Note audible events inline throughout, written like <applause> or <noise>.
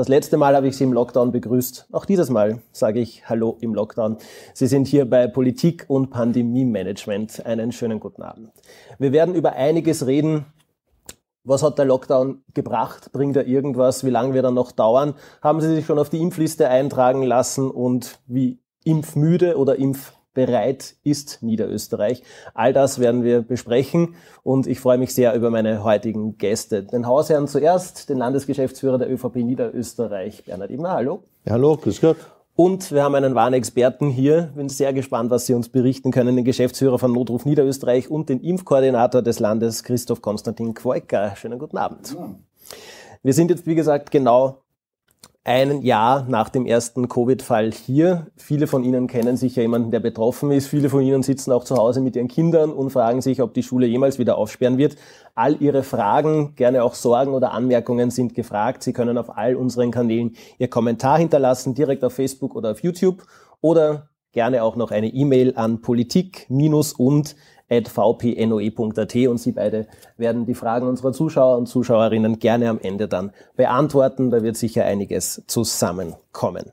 Das letzte Mal habe ich Sie im Lockdown begrüßt. Auch dieses Mal sage ich Hallo im Lockdown. Sie sind hier bei Politik und Pandemie-Management. Einen schönen guten Abend. Wir werden über einiges reden. Was hat der Lockdown gebracht? Bringt er irgendwas? Wie lange wird er noch dauern? Haben Sie sich schon auf die Impfliste eintragen lassen und wie impfmüde oder impf bereit ist Niederösterreich. All das werden wir besprechen und ich freue mich sehr über meine heutigen Gäste. Den Hausherrn zuerst, den Landesgeschäftsführer der ÖVP Niederösterreich, Bernhard Immer. Hallo. Ja, hallo, grüß Gott. Und wir haben einen wahren Experten hier. Bin sehr gespannt, was Sie uns berichten können. Den Geschäftsführer von Notruf Niederösterreich und den Impfkoordinator des Landes, Christoph Konstantin Quoiker. Schönen guten Abend. Ja. Wir sind jetzt, wie gesagt, genau ein Jahr nach dem ersten Covid-Fall hier. Viele von Ihnen kennen sicher jemanden, der betroffen ist. Viele von Ihnen sitzen auch zu Hause mit ihren Kindern und fragen sich, ob die Schule jemals wieder aufsperren wird. All Ihre Fragen, gerne auch Sorgen oder Anmerkungen sind gefragt. Sie können auf all unseren Kanälen Ihr Kommentar hinterlassen, direkt auf Facebook oder auf YouTube oder gerne auch noch eine E-Mail an politik- und vpnoe.at und Sie beide werden die Fragen unserer Zuschauer und Zuschauerinnen gerne am Ende dann beantworten. Da wird sicher einiges zusammenkommen.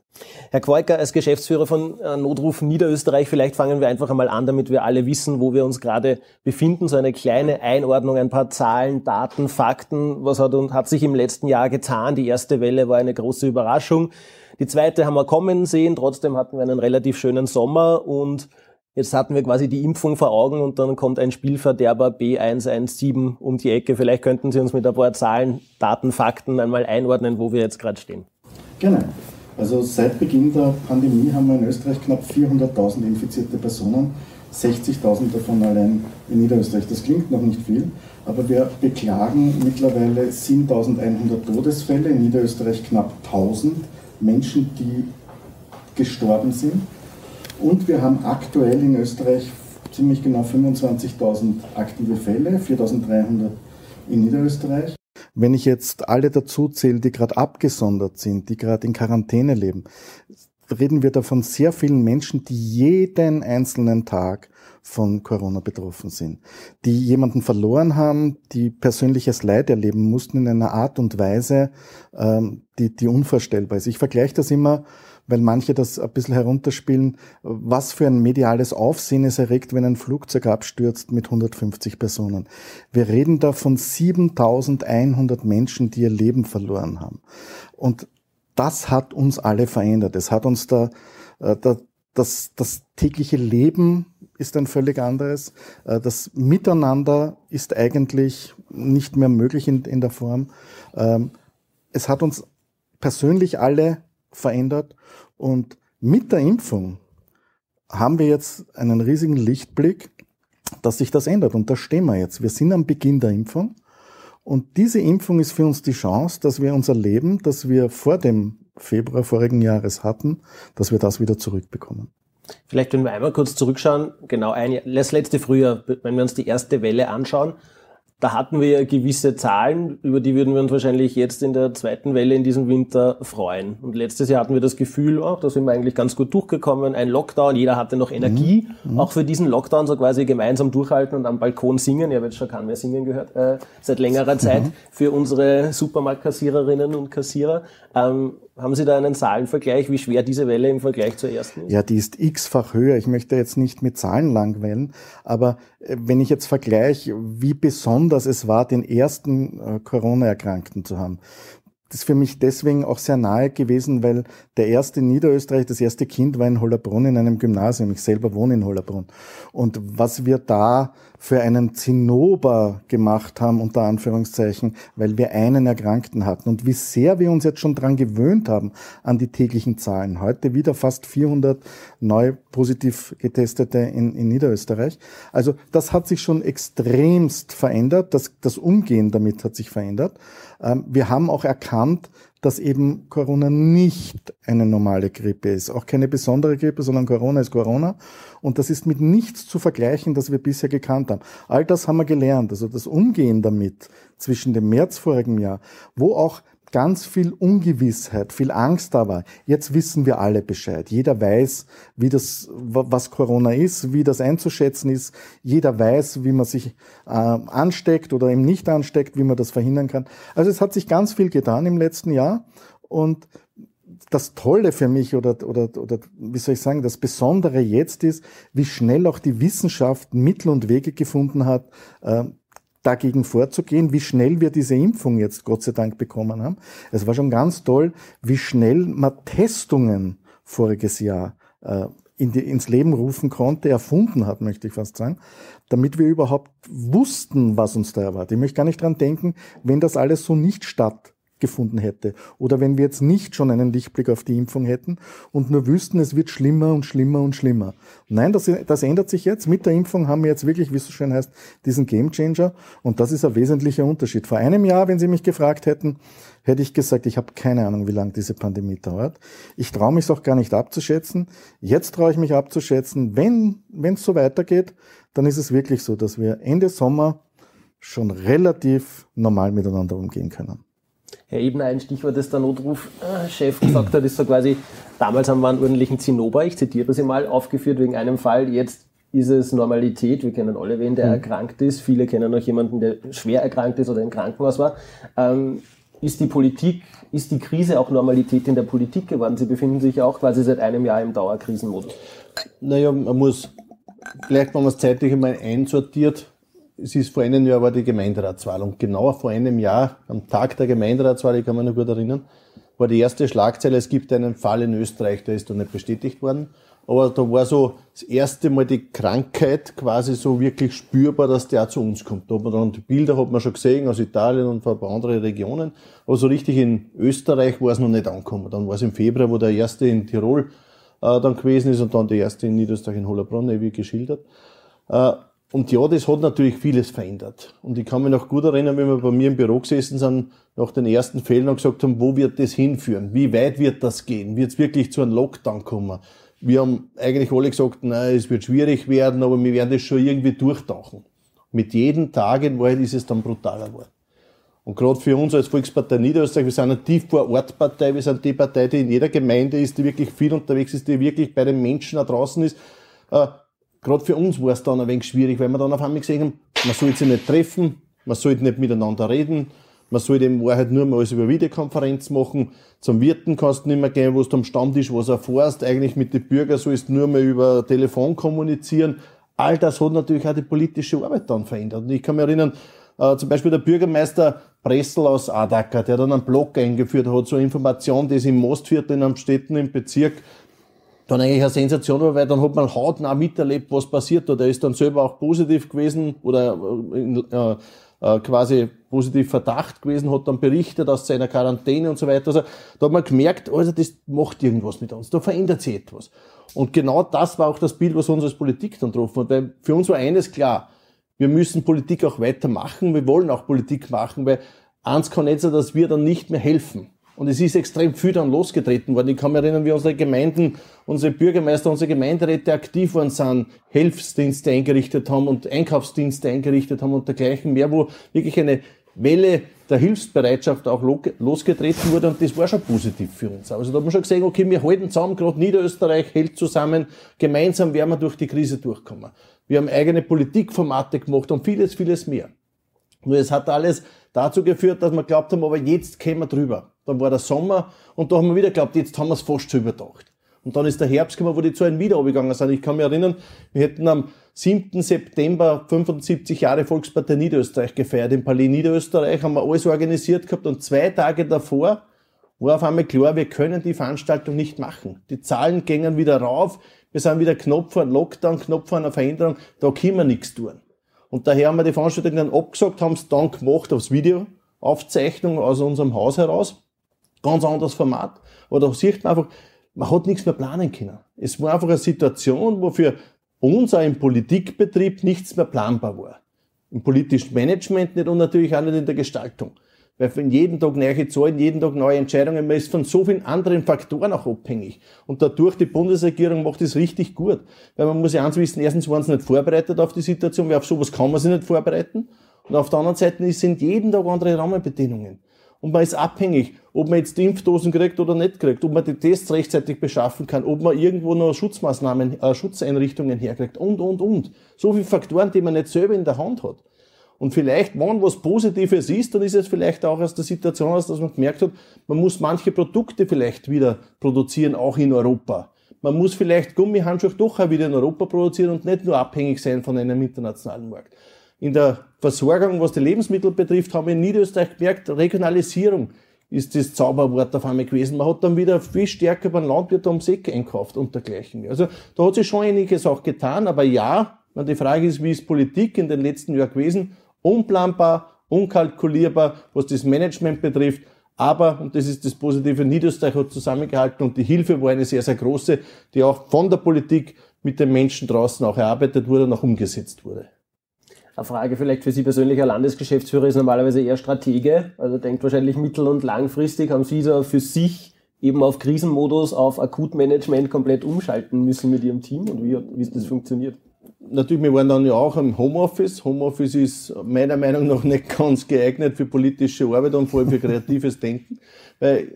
Herr Quoiker, als Geschäftsführer von äh, Notruf Niederösterreich, vielleicht fangen wir einfach einmal an, damit wir alle wissen, wo wir uns gerade befinden. So eine kleine Einordnung, ein paar Zahlen, Daten, Fakten. Was hat, hat sich im letzten Jahr getan? Die erste Welle war eine große Überraschung. Die zweite haben wir kommen sehen. Trotzdem hatten wir einen relativ schönen Sommer und Jetzt hatten wir quasi die Impfung vor Augen und dann kommt ein Spielverderber B117 um die Ecke. Vielleicht könnten Sie uns mit ein paar Zahlen, Daten, Fakten einmal einordnen, wo wir jetzt gerade stehen. Gerne. Also seit Beginn der Pandemie haben wir in Österreich knapp 400.000 infizierte Personen, 60.000 davon allein in Niederösterreich. Das klingt noch nicht viel, aber wir beklagen mittlerweile 7.100 Todesfälle, in Niederösterreich knapp 1.000 Menschen, die gestorben sind. Und wir haben aktuell in Österreich ziemlich genau 25.000 aktive Fälle, 4.300 in Niederösterreich. Wenn ich jetzt alle dazu zähle, die gerade abgesondert sind, die gerade in Quarantäne leben, reden wir davon sehr vielen Menschen, die jeden einzelnen Tag von Corona betroffen sind, die jemanden verloren haben, die persönliches Leid erleben mussten in einer Art und Weise, ähm, die, die unvorstellbar ist. Ich vergleiche das immer weil manche das ein bisschen herunterspielen, was für ein mediales Aufsehen es erregt, wenn ein Flugzeug abstürzt mit 150 Personen. Wir reden da von 7100 Menschen, die ihr Leben verloren haben. Und das hat uns alle verändert. Es hat uns da, äh, da das, das tägliche Leben ist ein völlig anderes. Äh, das Miteinander ist eigentlich nicht mehr möglich in, in der Form. Ähm, es hat uns persönlich alle verändert. Und mit der Impfung haben wir jetzt einen riesigen Lichtblick, dass sich das ändert. Und da stehen wir jetzt. Wir sind am Beginn der Impfung. Und diese Impfung ist für uns die Chance, dass wir unser Leben, das wir vor dem Februar vorigen Jahres hatten, dass wir das wieder zurückbekommen. Vielleicht, wenn wir einmal kurz zurückschauen, genau ein Jahr, das letzte Frühjahr, wenn wir uns die erste Welle anschauen, da hatten wir ja gewisse Zahlen, über die würden wir uns wahrscheinlich jetzt in der zweiten Welle in diesem Winter freuen. Und letztes Jahr hatten wir das Gefühl, oh, da sind wir eigentlich ganz gut durchgekommen, ein Lockdown, jeder hatte noch Energie, mhm. mhm. auch für diesen Lockdown so quasi gemeinsam durchhalten und am Balkon singen. Ich habe jetzt schon keinen mehr singen gehört, äh, seit längerer Zeit mhm. für unsere Supermarktkassiererinnen und Kassierer. Ähm, haben Sie da einen Zahlenvergleich, wie schwer diese Welle im Vergleich zur ersten ist? Ja, die ist x-fach höher. Ich möchte jetzt nicht mit Zahlen langweilen, aber äh, wenn ich jetzt vergleiche, wie besonders es war, den ersten äh, Corona-Erkrankten zu haben, das ist für mich deswegen auch sehr nahe gewesen, weil der erste Niederösterreich, das erste Kind war in Hollerbrunn in einem Gymnasium. Ich selber wohne in Hollerbrunn. Und was wir da für einen Zinnober gemacht haben, unter Anführungszeichen, weil wir einen Erkrankten hatten und wie sehr wir uns jetzt schon dran gewöhnt haben an die täglichen Zahlen. Heute wieder fast 400 neu positiv getestete in, in Niederösterreich. Also das hat sich schon extremst verändert. Das, das Umgehen damit hat sich verändert. Ähm, wir haben auch erkannt, dass eben Corona nicht eine normale Grippe ist. Auch keine besondere Grippe, sondern Corona ist Corona. Und das ist mit nichts zu vergleichen, das wir bisher gekannt haben. All das haben wir gelernt. Also das Umgehen damit zwischen dem März vorigen Jahr, wo auch ganz viel Ungewissheit, viel Angst da war. Jetzt wissen wir alle Bescheid. Jeder weiß, wie das, was Corona ist, wie das einzuschätzen ist. Jeder weiß, wie man sich äh, ansteckt oder eben nicht ansteckt, wie man das verhindern kann. Also es hat sich ganz viel getan im letzten Jahr Und das Tolle für mich oder, oder, oder wie soll ich sagen, das Besondere jetzt ist, wie schnell auch die Wissenschaft Mittel und Wege gefunden hat, äh, dagegen vorzugehen, wie schnell wir diese Impfung jetzt Gott sei Dank bekommen haben. Es war schon ganz toll, wie schnell man Testungen voriges Jahr äh, in die, ins Leben rufen konnte, erfunden hat, möchte ich fast sagen, damit wir überhaupt wussten, was uns da erwartet. Ich möchte gar nicht dran denken, wenn das alles so nicht statt gefunden hätte. Oder wenn wir jetzt nicht schon einen Lichtblick auf die Impfung hätten und nur wüssten, es wird schlimmer und schlimmer und schlimmer. Nein, das, das ändert sich jetzt. Mit der Impfung haben wir jetzt wirklich, wie es so schön heißt, diesen Gamechanger. Und das ist ein wesentlicher Unterschied. Vor einem Jahr, wenn Sie mich gefragt hätten, hätte ich gesagt, ich habe keine Ahnung, wie lange diese Pandemie dauert. Ich traue mich auch gar nicht abzuschätzen. Jetzt traue ich mich abzuschätzen, wenn es so weitergeht, dann ist es wirklich so, dass wir Ende Sommer schon relativ normal miteinander umgehen können. Herr Ebner, ein Stichwort, das der Notrufchef gesagt hat, ist so quasi, damals haben wir einen ordentlichen Zinnober, ich zitiere sie mal, aufgeführt wegen einem Fall, jetzt ist es Normalität. Wir kennen alle wen, der mhm. erkrankt ist. Viele kennen auch jemanden, der schwer erkrankt ist oder im Krankenhaus war. Ähm, ist die Politik, ist die Krise auch Normalität in der Politik geworden? Sie befinden sich auch quasi seit einem Jahr im Dauerkrisenmodus. Naja, man muss, vielleicht wenn man es zeitlich einmal einsortiert, es ist vor einem Jahr war die Gemeinderatswahl und genau vor einem Jahr, am Tag der Gemeinderatswahl, ich kann mich noch gut erinnern, war die erste Schlagzeile, es gibt einen Fall in Österreich, der ist noch nicht bestätigt worden. Aber da war so das erste Mal die Krankheit quasi so wirklich spürbar, dass der auch zu uns kommt. Da hat man dann die Bilder hat man schon gesehen aus Italien und ein paar anderen Regionen. Aber so richtig in Österreich war es noch nicht angekommen. Dann war es im Februar, wo der erste in Tirol äh, dann gewesen ist und dann der erste in Niederösterreich in Hollabrunn, wie geschildert. Äh, und ja, das hat natürlich vieles verändert. Und ich kann mich noch gut erinnern, wenn wir bei mir im Büro gesessen sind, nach den ersten Fällen und gesagt haben, wo wird das hinführen? Wie weit wird das gehen? Wird es wirklich zu einem Lockdown kommen? Wir haben eigentlich alle gesagt, nein, es wird schwierig werden, aber wir werden das schon irgendwie durchtauchen. Mit jedem Tag in Wahrheit ist es dann brutaler geworden. Und gerade für uns als Volkspartei Niederösterreich, wir sind eine tief vor Ort Partei, wir sind die Partei, die in jeder Gemeinde ist, die wirklich viel unterwegs ist, die wirklich bei den Menschen da draußen ist. Gerade für uns war es dann ein wenig schwierig, weil wir dann auf einmal gesehen haben, man sollte sich nicht treffen, man sollte nicht miteinander reden, man sollte in Wahrheit nur mal alles über Videokonferenz machen. Zum Wirten kannst du nicht mehr gehen, wo du am Stammtisch was erfährst. Eigentlich mit den Bürgern sollst du nur mal über Telefon kommunizieren. All das hat natürlich auch die politische Arbeit dann verändert. Und ich kann mich erinnern, äh, zum Beispiel der Bürgermeister Pressel aus Adacker, der dann einen Blog eingeführt hat, so Information, die es im Mostviertel in einem Städten im Bezirk dann eigentlich eine Sensation war, weil dann hat man hautnah miterlebt, was passiert da. Der ist dann selber auch positiv gewesen oder äh, äh, quasi positiv Verdacht gewesen, hat dann berichtet aus seiner Quarantäne und so weiter. Also da hat man gemerkt, also das macht irgendwas mit uns, da verändert sich etwas. Und genau das war auch das Bild, was uns als Politik dann getroffen hat. Weil für uns war eines klar, wir müssen Politik auch weitermachen, wir wollen auch Politik machen, weil eins kann nicht sein, dass wir dann nicht mehr helfen. Und es ist extrem viel dann losgetreten worden. Ich kann mich erinnern, wie unsere Gemeinden, unsere Bürgermeister, unsere Gemeinderäte aktiv worden sind, Hilfsdienste eingerichtet haben und Einkaufsdienste eingerichtet haben und dergleichen mehr, wo wirklich eine Welle der Hilfsbereitschaft auch losgetreten wurde und das war schon positiv für uns. Also da hat man schon gesehen, okay, wir halten zusammen, gerade Niederösterreich hält zusammen, gemeinsam werden wir durch die Krise durchkommen. Wir haben eigene Politikformate gemacht und vieles, vieles mehr. Nur es hat alles dazu geführt, dass wir glaubt haben, aber jetzt kämen wir drüber. Dann war der Sommer und da haben wir wieder geglaubt, jetzt haben wir es fast schon überdacht. Und dann ist der Herbst gekommen, wo die Zahlen wieder abgegangen sind. Ich kann mich erinnern, wir hätten am 7. September 75 Jahre Volkspartei Niederösterreich gefeiert. Im Palais Niederösterreich haben wir alles organisiert gehabt und zwei Tage davor war auf einmal klar, wir können die Veranstaltung nicht machen. Die Zahlen gingen wieder rauf, wir sind wieder vor einem Lockdown, knapp vor einer Veränderung, da können wir nichts tun. Und daher haben wir die Veranstaltung dann abgesagt, haben es dann gemacht aufs Video, Aufzeichnung aus unserem Haus heraus. Ganz anderes Format. Aber da sieht man einfach, man hat nichts mehr planen können. Es war einfach eine Situation, wo für uns auch im Politikbetrieb nichts mehr planbar war. Im politischen Management nicht und natürlich auch nicht in der Gestaltung. Weil von jedem Tag neue Zahlen, jeden Tag neue Entscheidungen, man ist von so vielen anderen Faktoren auch abhängig. Und dadurch, die Bundesregierung macht es richtig gut. Weil man muss ja eins wissen, erstens waren sie nicht vorbereitet auf die Situation, weil auf sowas kann man sich nicht vorbereiten. Und auf der anderen Seite sind jeden Tag andere Rahmenbedingungen. Und man ist abhängig, ob man jetzt die Impfdosen kriegt oder nicht kriegt, ob man die Tests rechtzeitig beschaffen kann, ob man irgendwo noch Schutzmaßnahmen, äh, Schutzeinrichtungen herkriegt und, und, und. So viele Faktoren, die man nicht selber in der Hand hat. Und vielleicht, wenn was Positives ist, dann ist es vielleicht auch aus der Situation aus, dass man gemerkt hat, man muss manche Produkte vielleicht wieder produzieren, auch in Europa. Man muss vielleicht Gummihandschuhe doch auch wieder in Europa produzieren und nicht nur abhängig sein von einem internationalen Markt. In der Versorgung, was die Lebensmittel betrifft, haben wir in Niederösterreich gemerkt, Regionalisierung ist das Zauberwort auf einmal gewesen. Man hat dann wieder viel stärker beim Landwirt ums Eck einkauft und dergleichen. Also da hat sich schon einiges auch getan, aber ja, die Frage ist, wie ist Politik in den letzten Jahren gewesen? Unplanbar, unkalkulierbar, was das Management betrifft. Aber, und das ist das Positive, Niederösterreich hat zusammengehalten und die Hilfe war eine sehr, sehr große, die auch von der Politik mit den Menschen draußen auch erarbeitet wurde und auch umgesetzt wurde. Eine Frage vielleicht für Sie persönlich, ein Landesgeschäftsführer ist normalerweise eher Stratege, also denkt wahrscheinlich mittel- und langfristig. Haben Sie so für sich eben auf Krisenmodus, auf Akutmanagement komplett umschalten müssen mit Ihrem Team und wie, wie ist das funktioniert? Natürlich, wir waren dann ja auch im Homeoffice. Homeoffice ist meiner Meinung nach nicht <laughs> ganz geeignet für politische Arbeit und vor allem für kreatives Denken. Weil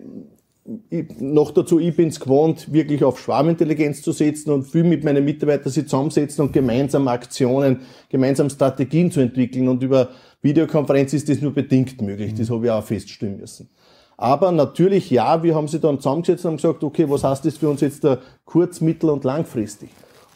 ich, noch dazu, ich bin es gewohnt, wirklich auf Schwarmintelligenz zu setzen und viel mit meinen Mitarbeitern sich zusammensetzen und gemeinsam Aktionen, gemeinsam Strategien zu entwickeln. Und über Videokonferenz ist das nur bedingt möglich. Das habe ich auch feststellen müssen. Aber natürlich, ja, wir haben sie dann zusammengesetzt und haben gesagt, okay, was heißt das für uns jetzt da kurz-, mittel- und langfristig?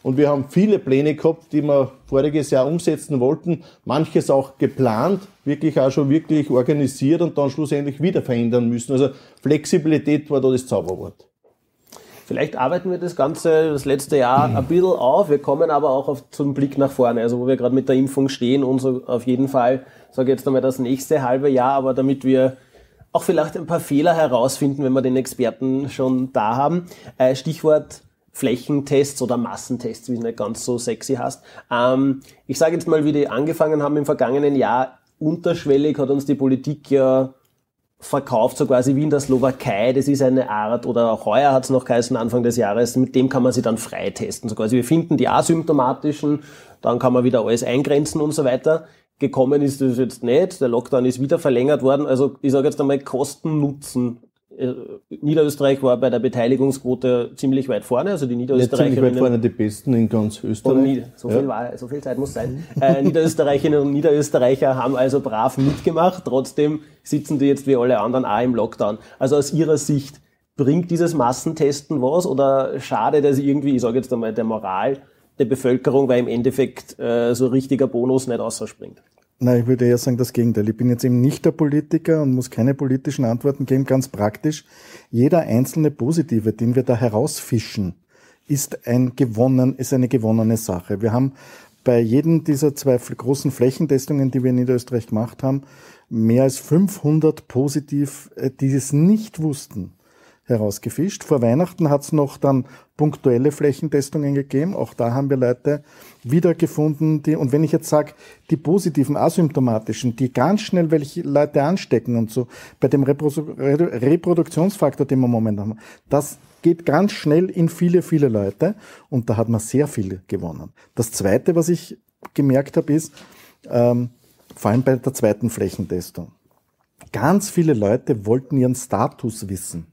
Und wir haben viele Pläne gehabt, die wir voriges Jahr umsetzen wollten. Manches auch geplant, wirklich auch schon wirklich organisiert und dann schlussendlich wieder verändern müssen. Also Flexibilität war da das Zauberwort. Vielleicht arbeiten wir das Ganze das letzte Jahr ein bisschen auf. Wir kommen aber auch auf, zum Blick nach vorne, also wo wir gerade mit der Impfung stehen und so auf jeden Fall, sage jetzt einmal das nächste halbe Jahr, aber damit wir auch vielleicht ein paar Fehler herausfinden, wenn wir den Experten schon da haben. Äh, Stichwort Flächentests oder Massentests, wie es nicht ganz so sexy heißt. Ähm, ich sage jetzt mal, wie die angefangen haben im vergangenen Jahr, unterschwellig hat uns die Politik ja verkauft, so quasi wie in der Slowakei. Das ist eine Art, oder auch heuer hat es noch geheißen, Anfang des Jahres, mit dem kann man sie dann freitesten. So quasi wir finden die asymptomatischen, dann kann man wieder alles eingrenzen und so weiter. Gekommen ist das jetzt nicht. Der Lockdown ist wieder verlängert worden. Also ich sage jetzt einmal Kosten-Nutzen Niederösterreich war bei der Beteiligungsquote ziemlich weit vorne, also die Niederösterreicherinnen. Ziemlich weit vorne, die Besten in ganz Österreich. so viel, ja. war, so viel Zeit muss sein. äh, Niederösterreicherinnen und Niederösterreicher haben also brav mitgemacht, trotzdem sitzen die jetzt wie alle anderen auch im Lockdown. Also aus ihrer Sicht, bringt dieses Massentesten was oder schadet es irgendwie, ich sage jetzt einmal, der Moral der Bevölkerung, weil im Endeffekt äh, so richtiger Bonus nicht ausspringt? Nein, ich würde eher sagen das Gegenteil. Ich bin jetzt eben nicht der Politiker und muss keine politischen Antworten geben, ganz praktisch. Jeder einzelne Positive, den wir da herausfischen, ist ein gewonnen, ist eine gewonnene Sache. Wir haben bei jedem dieser zwei großen Flächentestungen, die wir in Niederösterreich gemacht haben, mehr als 500 positiv, äh, die es nicht wussten, herausgefischt. Vor Weihnachten hat es noch dann punktuelle Flächentestungen gegeben. Auch da haben wir Leute wiedergefunden, die, und wenn ich jetzt sage, die positiven, asymptomatischen, die ganz schnell welche Leute anstecken und so, bei dem Reproduktionsfaktor, den wir momentan haben, das geht ganz schnell in viele, viele Leute und da hat man sehr viel gewonnen. Das Zweite, was ich gemerkt habe, ist, ähm, vor allem bei der zweiten Flächentestung, ganz viele Leute wollten ihren Status wissen.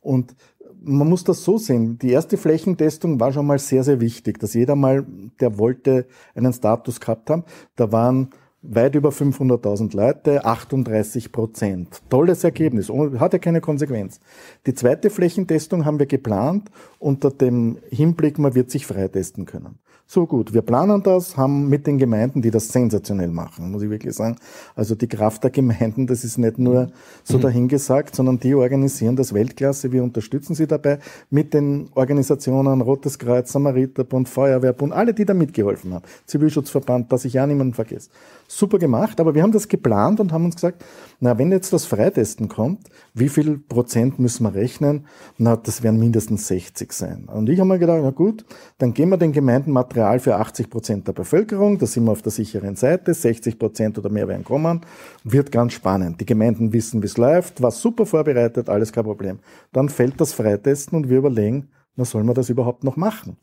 Und man muss das so sehen. Die erste Flächentestung war schon mal sehr, sehr wichtig, dass jeder mal, der wollte, einen Status gehabt haben. Da waren weit über 500.000 Leute, 38 Prozent. Tolles Ergebnis, hat ja keine Konsequenz. Die zweite Flächentestung haben wir geplant unter dem Hinblick, man wird sich freitesten können. So gut, wir planen das, haben mit den Gemeinden, die das sensationell machen, muss ich wirklich sagen. Also die Kraft der Gemeinden, das ist nicht nur so mhm. dahingesagt, sondern die organisieren das Weltklasse. Wir unterstützen sie dabei mit den Organisationen Rotes Kreuz, Samariterbund, Feuerwehrbund, alle, die da mitgeholfen haben. Zivilschutzverband, dass ich ja niemanden vergesse super gemacht, aber wir haben das geplant und haben uns gesagt, na, wenn jetzt das Freitesten kommt, wie viel Prozent müssen wir rechnen? Na, das werden mindestens 60 sein. Und ich habe mir gedacht, na gut, dann geben wir den Gemeinden Material für 80 Prozent der Bevölkerung, da sind wir auf der sicheren Seite, 60 Prozent oder mehr werden kommen, wird ganz spannend. Die Gemeinden wissen, wie es läuft, war super vorbereitet, alles kein Problem. Dann fällt das Freitesten und wir überlegen, na, soll man das überhaupt noch machen?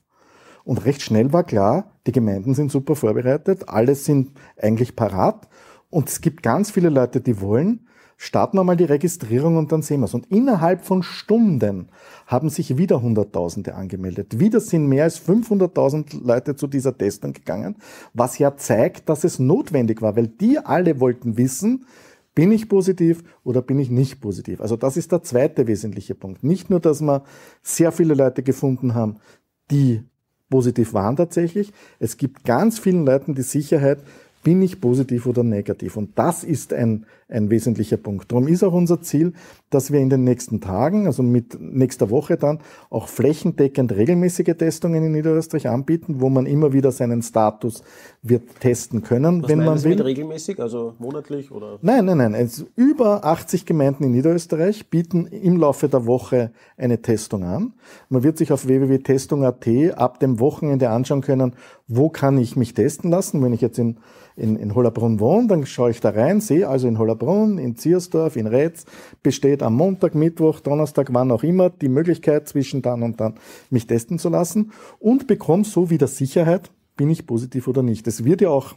Und recht schnell war klar, die Gemeinden sind super vorbereitet, alle sind eigentlich parat. Und es gibt ganz viele Leute, die wollen. Starten wir mal die Registrierung und dann sehen wir es. Und innerhalb von Stunden haben sich wieder Hunderttausende angemeldet. Wieder sind mehr als 500.000 Leute zu dieser Testung gegangen, was ja zeigt, dass es notwendig war, weil die alle wollten wissen, bin ich positiv oder bin ich nicht positiv? Also das ist der zweite wesentliche Punkt. Nicht nur, dass wir sehr viele Leute gefunden haben, die positiv waren tatsächlich. Es gibt ganz vielen Leuten die Sicherheit, bin ich positiv oder negativ? Und das ist ein, ein wesentlicher Punkt. Darum ist auch unser Ziel, dass wir in den nächsten Tagen, also mit nächster Woche dann, auch flächendeckend regelmäßige Testungen in Niederösterreich anbieten, wo man immer wieder seinen Status wird testen können, Was wenn man will. mit regelmäßig, also monatlich oder? Nein, nein, nein. Es, über 80 Gemeinden in Niederösterreich bieten im Laufe der Woche eine Testung an. Man wird sich auf www.testung.at ab dem Wochenende anschauen können, wo kann ich mich testen lassen. Wenn ich jetzt in, in, in Hollerbrunn wohne, dann schaue ich da rein, sehe also in Hollerbrunn, in Ziersdorf, in Retz besteht am Montag, Mittwoch, Donnerstag, wann auch immer die Möglichkeit zwischen dann und dann mich testen zu lassen und bekomme so wieder Sicherheit, bin ich positiv oder nicht. Es wird ja auch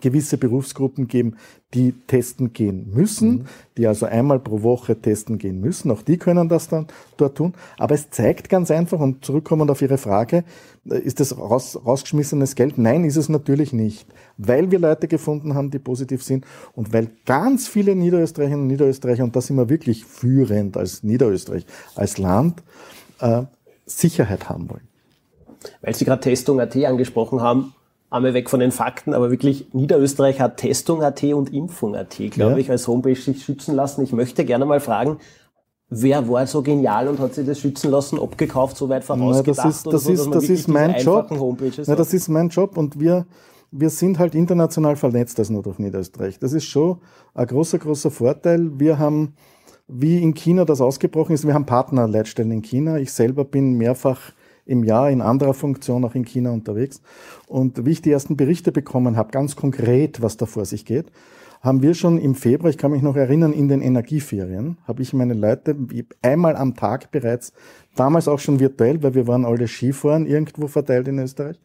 gewisse Berufsgruppen geben, die testen gehen müssen, die also einmal pro Woche testen gehen müssen. Auch die können das dann dort tun. Aber es zeigt ganz einfach, und zurückkommend auf Ihre Frage, äh, ist das raus, rausgeschmissenes Geld? Nein, ist es natürlich nicht. Weil wir Leute gefunden haben, die positiv sind und weil ganz viele Niederösterreicherinnen und Niederösterreicher, und da sind wir wirklich führend als Niederösterreich, als Land, äh, Sicherheit haben wollen. Weil Sie gerade Testung.at angesprochen haben, einmal weg von den Fakten, aber wirklich Niederösterreich hat Testung.at und Impfung.at, glaube Ja. ich, als Homepage sich schützen lassen. Ich möchte gerne mal fragen, wer war so genial und hat sich das schützen lassen, abgekauft, so weit vorausgedacht? das ist, das so, ist, das ist mein Job. hat? das ist mein Job und wir, wir sind halt international vernetzt als Nord auf Niederösterreich. Das ist schon ein großer, großer Vorteil. Wir haben, wie in China das ausgebrochen ist, wir haben Partnerleitstellen in China. Ich selber bin mehrfach im Jahr in anderer Funktion auch in China unterwegs. Und wie ich die ersten Berichte bekommen habe, ganz konkret, was da vor sich geht, haben wir schon im Februar, ich kann mich noch erinnern, in den Energieferien, habe ich meine Leute einmal am Tag bereits, damals auch schon virtuell, weil wir waren alle Skifahren irgendwo verteilt in Österreich,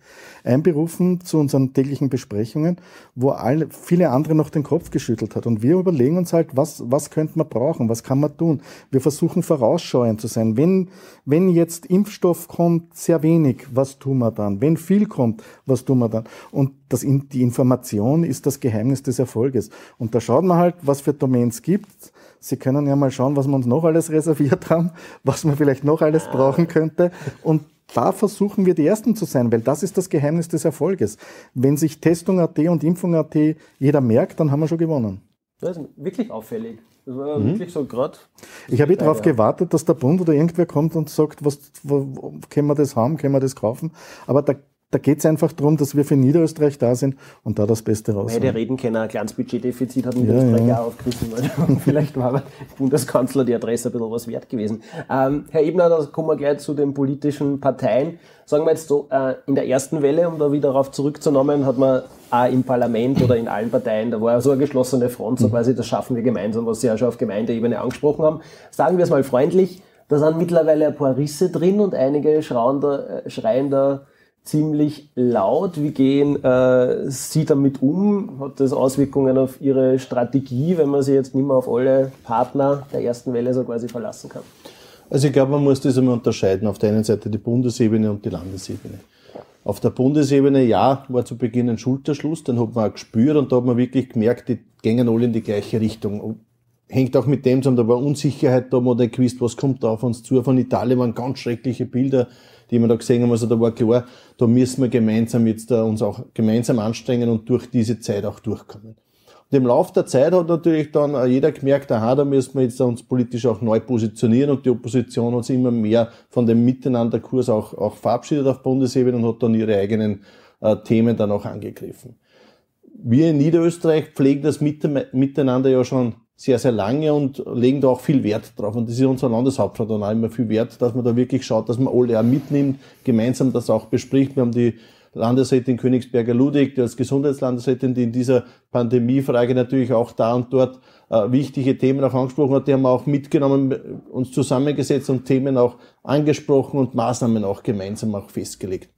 einberufen zu unseren täglichen Besprechungen, wo alle, viele andere noch den Kopf geschüttelt hat. Und wir überlegen uns halt, was, was könnte man brauchen, was kann man tun. Wir versuchen vorausschauend zu sein. Wenn, wenn jetzt Impfstoff kommt, sehr wenig, was tun wir dann? Wenn viel kommt, was tun wir dann? Und das, die Information ist das Geheimnis des Erfolges. Und da schaut man halt, was für Domains gibt. Sie können ja mal schauen, was wir uns noch alles reserviert haben, was man vielleicht noch alles brauchen könnte. Und da versuchen wir die Ersten zu sein, weil das ist das Geheimnis des Erfolges. Wenn sich Testung.at und Impfung.at jeder merkt, dann haben wir schon gewonnen. Das ist wirklich auffällig. Das war Mhm. wirklich so gerade. Ich habe eh darauf gewartet, dass der Bund oder irgendwer kommt und sagt, was, wo, wo, können wir das haben, können wir das kaufen. Aber da, da geht es einfach darum, dass wir für Niederösterreich da sind und da das Beste raus. Beide reden können, ein kleines Budgetdefizit hat Ja, Niederösterreich ja. auch aufgerissen. <laughs> Vielleicht war der Bundeskanzler die Adresse ein bisschen was wert gewesen. Ähm, Herr Ebner, da kommen wir gleich zu den politischen Parteien. Sagen wir jetzt so, äh, in der ersten Welle, um da wieder darauf zurückzunehmen, hat man auch im Parlament oder in allen Parteien, da war ja so eine geschlossene Front, so quasi, das schaffen wir gemeinsam, was Sie ja schon auf Gemeindeebene angesprochen haben. Sagen wir es mal freundlich, da sind mittlerweile ein paar Risse drin und einige schreien da, äh, schreien da ziemlich laut. Wie gehen äh, Sie damit um? Hat das Auswirkungen auf Ihre Strategie, wenn man sich jetzt nicht mehr auf alle Partner der ersten Welle so quasi verlassen kann? Also ich glaube, man muss das einmal unterscheiden. Auf der einen Seite die Bundesebene und die Landesebene. Auf der Bundesebene, ja, war zu Beginn ein Schulterschluss, den hat man auch gespürt und da hat man wirklich gemerkt, die gängen alle in die gleiche Richtung. Hängt auch mit dem zusammen, da war Unsicherheit da, man hat nicht gewusst, was kommt da auf uns zu. Von Italien waren ganz schreckliche Bilder, die wir da gesehen haben. Also da war klar, da müssen wir gemeinsam jetzt da uns auch gemeinsam anstrengen und durch diese Zeit auch durchkommen. Und im Laufe der Zeit hat natürlich dann auch jeder gemerkt, aha, da müssen wir jetzt uns politisch auch neu positionieren und die Opposition hat sich immer mehr von dem Miteinanderkurs auch, auch verabschiedet auf Bundesebene und hat dann ihre eigenen äh, Themen dann auch angegriffen. Wir in Niederösterreich pflegen das Mite- Miteinander ja schon sehr, sehr lange und legen da auch viel Wert drauf. Und das ist unser Landeshauptrat dann auch immer viel wert, dass man da wirklich schaut, dass man alle auch mitnimmt, gemeinsam das auch bespricht. Wir haben die Landesrätin Königsberger Ludwig, die als Gesundheitslandesrätin, die in dieser Pandemiefrage natürlich auch da und dort äh, wichtige Themen auch angesprochen hat, die haben wir auch mitgenommen, uns zusammengesetzt und Themen auch angesprochen und Maßnahmen auch gemeinsam auch festgelegt.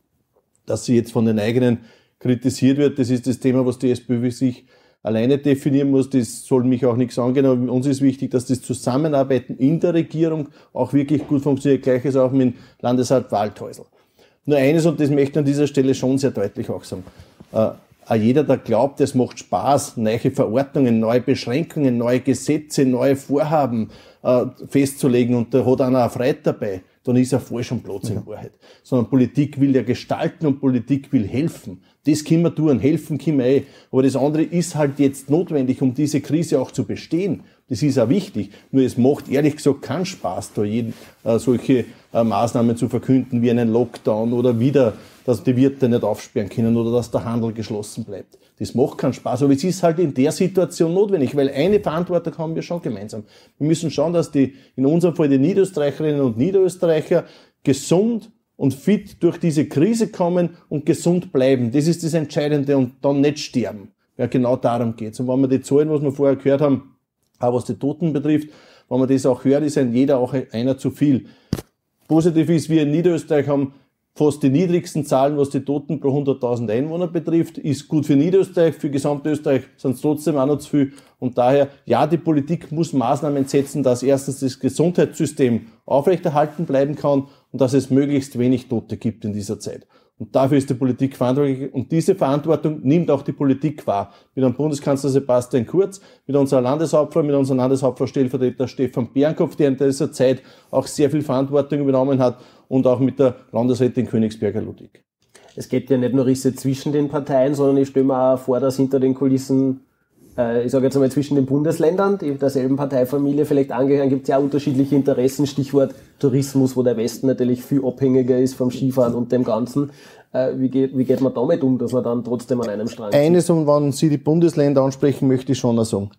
Dass sie jetzt von den eigenen kritisiert wird, das ist das Thema, was die SPÖ sich alleine definieren muss, das soll mich auch nichts angehen, aber uns ist wichtig, dass das Zusammenarbeiten in der Regierung auch wirklich gut funktioniert. Gleiches auch mit Landesrat Waldhäusl. Nur eines, und das möchte ich an dieser Stelle schon sehr deutlich auch sagen. Äh, jeder, der glaubt, es macht Spaß, neue Verordnungen, neue Beschränkungen, neue Gesetze, neue Vorhaben äh, festzulegen und da hat einer auch Freude dabei, dann ist er falsch und Platz in Wahrheit. Sondern Politik will ja gestalten und Politik will helfen. Das können wir tun, helfen können wir eh. Aber das andere ist halt jetzt notwendig, um diese Krise auch zu bestehen. Das ist auch wichtig. Nur es macht ehrlich gesagt keinen Spaß, da jeden, äh, solche äh, Maßnahmen zu verkünden wie einen Lockdown oder wieder, dass die Wirte nicht aufsperren können oder dass der Handel geschlossen bleibt. Das macht keinen Spaß, aber es ist halt in der Situation notwendig, weil eine Verantwortung haben wir schon gemeinsam. Wir müssen schauen, dass die, in unserem Fall die Niederösterreicherinnen und Niederösterreicher gesund und fit durch diese Krise kommen und gesund bleiben. Das ist das Entscheidende und dann nicht sterben. Ja, genau darum geht's. Und wenn wir die Zahlen, was wir vorher gehört haben, auch was die Toten betrifft, wenn man das auch hört, ist ein jeder auch einer zu viel. Positiv ist, wir in Niederösterreich haben fast die niedrigsten Zahlen, was die Toten pro 100.000 Einwohner betrifft, ist gut für Niederösterreich, für Gesamtösterreich sind es trotzdem auch noch zu viel. Und daher, ja, die Politik muss Maßnahmen setzen, dass erstens das Gesundheitssystem aufrechterhalten bleiben kann und dass es möglichst wenig Tote gibt in dieser Zeit. Und dafür ist die Politik verantwortlich. Und diese Verantwortung nimmt auch die Politik wahr. Mit dem Bundeskanzler Sebastian Kurz, mit unserer Landeshauptfrau, mit unserem Landeshauptfrau Stellvertreter Stefan Bernkopf, der in dieser Zeit auch sehr viel Verantwortung übernommen hat und auch mit der Landesrätin Königsberger Ludwig. Es geht ja nicht nur Risse zwischen den Parteien, sondern ich stelle mir auch vor, dass hinter den Kulissen äh, ich sage jetzt einmal zwischen den Bundesländern, die derselben Parteifamilie vielleicht angehören, gibt es ja unterschiedliche Interessen, Stichwort Tourismus, wo der Westen natürlich viel abhängiger ist vom Skifahren und dem Ganzen. Äh, wie, geht, wie geht man damit um, dass man dann trotzdem an einem Strang Eines, und wenn Sie die Bundesländer ansprechen, möchte ich schon noch sagen.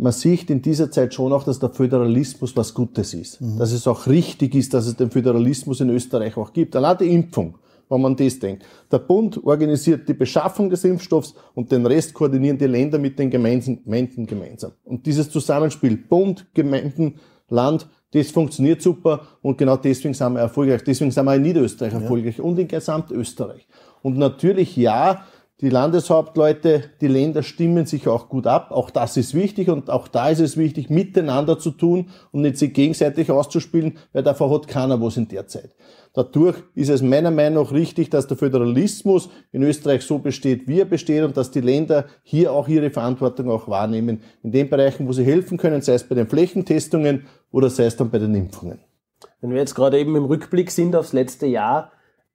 Man sieht in dieser Zeit schon auch, dass der Föderalismus was Gutes ist. Mhm. Dass es auch richtig ist, dass es den Föderalismus in Österreich auch gibt. Allein die Impfung wenn man das denkt. Der Bund organisiert die Beschaffung des Impfstoffs und den Rest koordinieren die Länder mit den Gemeinden gemeinsam. Und dieses Zusammenspiel Bund, Gemeinden, Land, das funktioniert super und genau deswegen sind wir erfolgreich. Deswegen sind wir in Niederösterreich ja. erfolgreich und in Gesamtösterreich. Und natürlich ja, die Landeshauptleute, die Länder stimmen sich auch gut ab. Auch das ist wichtig und auch da ist es wichtig, miteinander zu tun und nicht sich gegenseitig auszuspielen, weil davor hat keiner was in der Zeit. Dadurch ist es meiner Meinung nach richtig, dass der Föderalismus in Österreich so besteht, wie er besteht und dass die Länder hier auch ihre Verantwortung auch wahrnehmen. In den Bereichen, wo sie helfen können, sei es bei den Flächentestungen oder sei es dann bei den Impfungen. Wenn wir jetzt gerade eben im Rückblick sind aufs letzte Jahr,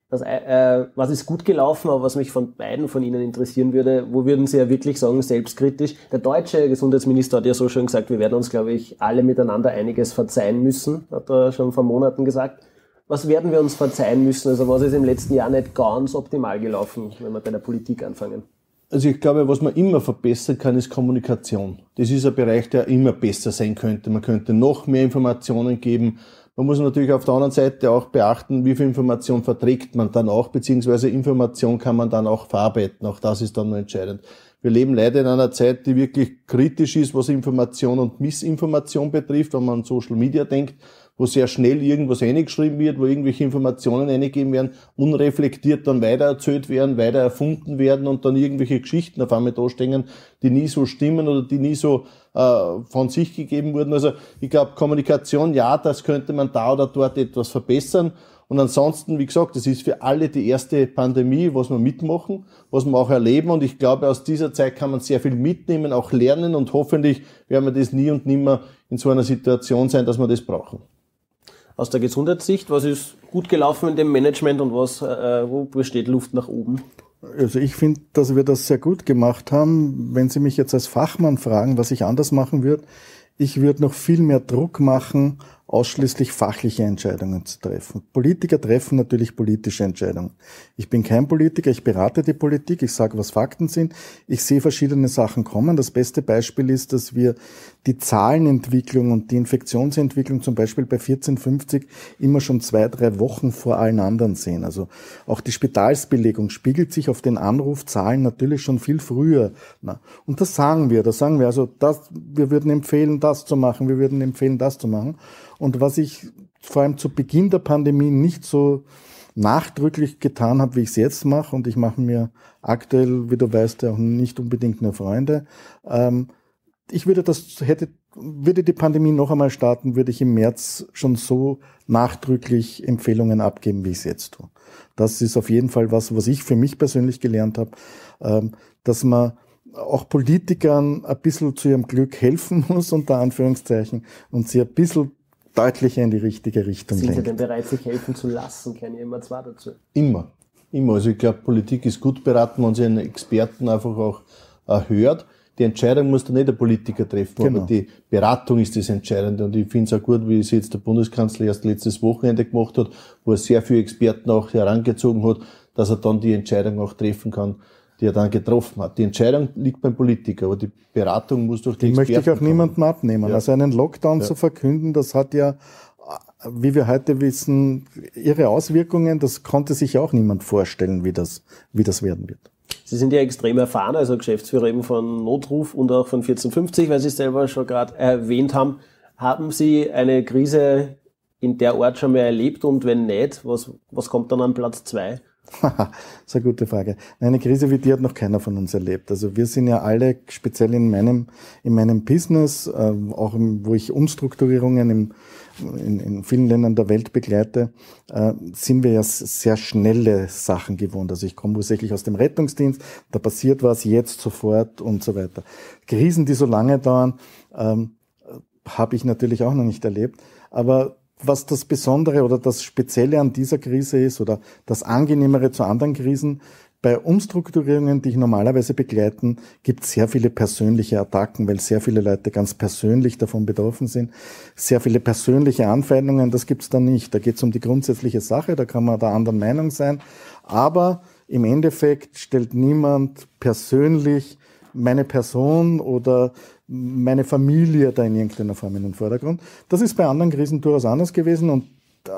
das, äh, was ist gut gelaufen, aber was mich von beiden von Ihnen interessieren würde, wo würden Sie ja wirklich sagen, selbstkritisch? Der deutsche Gesundheitsminister hat ja so schon gesagt, wir werden uns, glaube ich, alle miteinander einiges verzeihen müssen, hat er schon vor Monaten gesagt was werden wir uns verzeihen müssen? Also was ist im letzten Jahr nicht ganz optimal gelaufen, wenn wir bei der Politik anfangen? Also ich glaube, was man immer verbessern kann, ist Kommunikation. Das ist ein Bereich, der immer besser sein könnte. Man könnte noch mehr Informationen geben. Man muss natürlich auf der anderen Seite auch beachten, wie viel Information verträgt man dann auch, beziehungsweise Information kann man dann auch verarbeiten. Auch das ist dann nur entscheidend. Wir leben leider in einer Zeit, die wirklich kritisch ist, was Information und Missinformation betrifft, wenn man an Social Media denkt wo sehr schnell irgendwas eingeschrieben wird, wo irgendwelche Informationen eingegeben werden, unreflektiert dann weiter erzählt werden, weiter erfunden werden und dann irgendwelche Geschichten auf einmal dastehen, die nie so stimmen oder die nie so äh, von sich gegeben wurden. Also ich glaube, Kommunikation, ja, das könnte man da oder dort etwas verbessern. Und ansonsten, wie gesagt, das ist für alle die erste Pandemie, was wir mitmachen, was wir auch erleben. Und ich glaube, aus dieser Zeit kann man sehr viel mitnehmen, auch lernen. Und hoffentlich werden wir das nie und nimmer in so einer Situation sein, dass wir das brauchen aus der Gesundheitssicht? Was ist gut gelaufen in dem Management und was, äh, wo besteht Luft nach oben? Also ich finde, dass wir das sehr gut gemacht haben. Wenn Sie mich jetzt als Fachmann fragen, was ich anders machen würde, ich würde noch viel mehr Druck machen ausschließlich fachliche Entscheidungen zu treffen. Politiker treffen natürlich politische Entscheidungen. Ich bin kein Politiker, ich berate die Politik, ich sage, was Fakten sind, ich sehe verschiedene Sachen kommen. Das beste Beispiel ist, dass wir die Zahlenentwicklung und die Infektionsentwicklung zum Beispiel bei 1450 immer schon zwei, drei Wochen vor allen anderen sehen. Also auch die Spitalsbelegung spiegelt sich auf den Anrufzahlen natürlich schon viel früher. Und das sagen wir, das sagen wir. Also das, wir würden empfehlen, das zu machen, wir würden empfehlen, das zu machen. Und was ich vor allem zu Beginn der Pandemie nicht so nachdrücklich getan habe, wie ich es jetzt mache, und ich mache mir aktuell, wie du weißt, auch nicht unbedingt nur Freunde. Ähm, ich würde das, hätte, würde die Pandemie noch einmal starten, würde ich im März schon so nachdrücklich Empfehlungen abgeben, wie ich es jetzt tue. Das ist auf jeden Fall was, was ich für mich persönlich gelernt habe, ähm, dass man auch Politikern ein bisschen zu ihrem Glück helfen <laughs> muss, unter Anführungszeichen, und sie ein bisschen deutlicher in die richtige Richtung Sind lenkt. Sie denn bereit, sich helfen zu lassen? Kennen immer zwei dazu. Immer. Immer. Also ich glaube, Politik ist gut beraten, wenn sie einen Experten einfach auch äh, hört. Die Entscheidung muss dann nicht der Politiker treffen, Genau. aber die Beratung ist das Entscheidende. Und ich finde es auch gut, wie es jetzt der Bundeskanzler erst letztes Wochenende gemacht hat, wo er sehr viele Experten auch herangezogen hat, dass er dann die Entscheidung auch treffen kann, die er dann getroffen hat. Die Entscheidung liegt beim Politiker, aber die Beratung muss durch die, Die möchte ich auch Experten kommen. niemandem abnehmen. Ja. Also einen Lockdown Ja. zu verkünden, das hat ja, wie wir heute wissen, ihre Auswirkungen. Das konnte sich auch niemand vorstellen, wie das, wie das werden wird. Sie sind ja extrem erfahren, also Geschäftsführer eben von Notruf und auch von 1450, weil Sie es selber schon gerade erwähnt haben. Haben Sie eine Krise in der Art schon mal erlebt und wenn nicht, was, was kommt dann an Platz zwei? Das ist eine gute Frage. Eine Krise wie die hat noch keiner von uns erlebt. Also wir sind ja alle, speziell in meinem, in meinem Business, ähm, auch im, wo ich Umstrukturierungen im, in, in vielen Ländern der Welt begleite, äh, sind wir ja sehr schnelle Sachen gewohnt. Also ich komme ursächlich aus dem Rettungsdienst, da passiert was jetzt sofort und so weiter. Krisen, die so lange dauern, ähm, habe ich natürlich auch noch nicht erlebt. Aber was das Besondere oder das Spezielle an dieser Krise ist oder das Angenehmere zu anderen Krisen, bei Umstrukturierungen, die ich normalerweise begleiten, gibt es sehr viele persönliche Attacken, weil sehr viele Leute ganz persönlich davon betroffen sind. Sehr viele persönliche Anfeindungen, das gibt es da nicht. Da geht es um die grundsätzliche Sache, da kann man der anderen Meinung sein. Aber im Endeffekt stellt niemand persönlich meine Person oder meine Familie da in irgendeiner Form in den Vordergrund. Das ist bei anderen Krisen durchaus anders gewesen und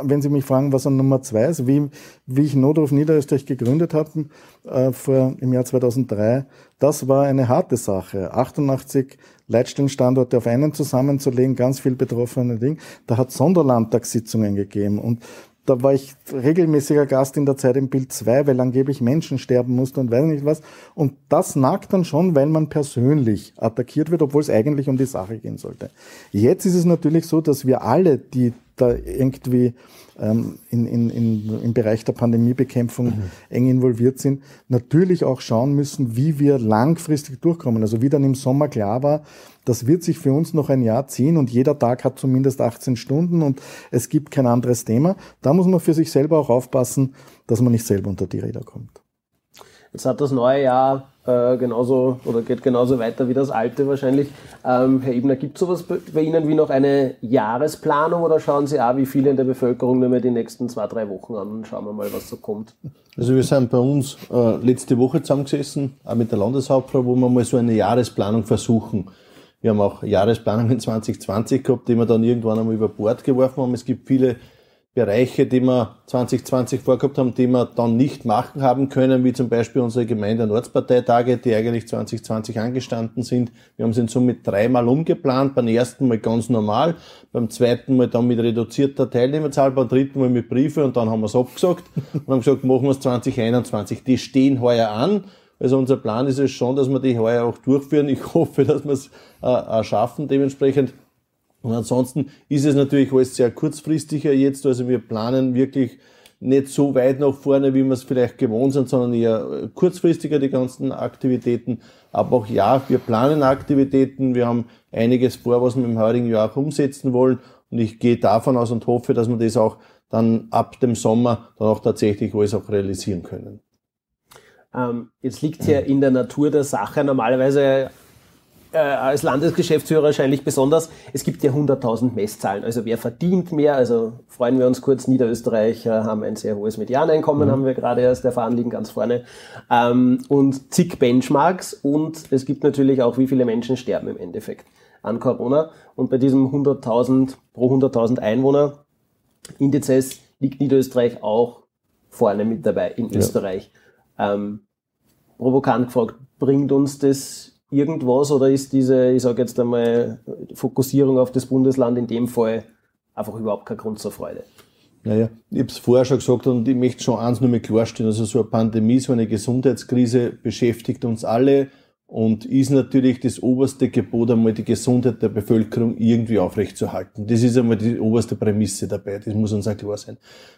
wenn Sie mich fragen, was an Nummer zwei ist, wie, wie ich Notruf Niederösterreich gegründet habe äh, vor, im Jahr 2003, das war eine harte Sache. 88 Leitstellenstandorte auf einen zusammenzulegen, ganz viel betroffene Dinge. Da hat Sonderlandtagssitzungen gegeben und da war ich regelmäßiger Gast in der Zeit im Bild 2, weil angeblich Menschen sterben mussten und weiß nicht was. Und das nagt dann schon, weil man persönlich attackiert wird, obwohl es eigentlich um die Sache gehen sollte. Jetzt ist es natürlich so, dass wir alle, die da irgendwie ähm, in, in, in, im Bereich der Pandemiebekämpfung eng involviert sind, natürlich auch schauen müssen, wie wir langfristig durchkommen. Also wie dann im Sommer klar war, das wird sich für uns noch ein Jahr ziehen und jeder Tag hat zumindest 18 Stunden und es gibt kein anderes Thema. Da muss man für sich selber auch aufpassen, dass man nicht selber unter die Räder kommt. Jetzt hat das neue Jahr äh, genauso oder geht genauso weiter wie das alte wahrscheinlich. Ähm, Herr Ebner, gibt es sowas bei, Ihnen wie noch eine Jahresplanung oder schauen Sie auch, wie viele in der Bevölkerung nur mehr die nächsten zwei, drei Wochen an und schauen wir mal, was so kommt? Also wir sind bei uns äh, letzte Woche zusammengesessen, auch mit der Landeshauptfrau, wo wir mal so eine Jahresplanung versuchen. Wir haben auch Jahresplanungen <laughs> 2020 gehabt, die wir dann irgendwann einmal über Bord geworfen haben. Es gibt viele Bereiche, die wir 2020 vorgehabt haben, die wir dann nicht machen haben können, wie zum Beispiel unsere Gemeinde- und Ortsparteitage, die eigentlich 2020 angestanden sind. Wir haben sie in Summe dreimal umgeplant. Beim ersten Mal ganz normal, beim zweiten Mal dann mit reduzierter Teilnehmerzahl, beim dritten Mal mit Briefe und dann haben wir es abgesagt <laughs> und haben gesagt, machen wir es 2021. Die stehen heuer an. Also unser Plan ist es schon, dass wir die heuer auch durchführen. Ich hoffe, dass wir es äh, schaffen dementsprechend. Und ansonsten ist es natürlich alles sehr kurzfristiger jetzt. Also wir planen wirklich nicht so weit nach vorne, wie wir es vielleicht gewohnt sind, sondern eher kurzfristiger die ganzen Aktivitäten. Aber auch ja, wir planen Aktivitäten. Wir haben einiges vor, was wir im heurigen Jahr auch umsetzen wollen. Und ich gehe davon aus und hoffe, dass wir das auch dann ab dem Sommer dann auch tatsächlich alles auch realisieren können. Ähm, jetzt liegt ja in der Natur der Sache normalerweise äh, als Landesgeschäftsführer wahrscheinlich besonders, es gibt ja 100.000 Messzahlen. Also wer verdient mehr? Also freuen wir uns kurz, Niederösterreich äh, haben ein sehr hohes Medianeinkommen, haben wir gerade erst erfahren, liegen ganz vorne. Ähm, und zig Benchmarks und es gibt natürlich auch, wie viele Menschen sterben im Endeffekt an Corona. Und bei diesem 100.000 pro 100.000 Einwohner Indizes liegt Niederösterreich auch vorne mit dabei in Österreich. Ähm, provokant gefragt, bringt uns das irgendwas oder ist diese, ich sage jetzt einmal, Fokussierung auf das Bundesland in dem Fall einfach überhaupt kein Grund zur Freude? Naja, ich habe es vorher schon gesagt und ich möchte schon eins nur mal klarstellen. Also so eine Pandemie, so eine Gesundheitskrise beschäftigt uns alle und ist natürlich das oberste Gebot, einmal die Gesundheit der Bevölkerung irgendwie aufrechtzuerhalten. Das ist einmal die oberste Prämisse dabei. Das muss uns auch klar sein.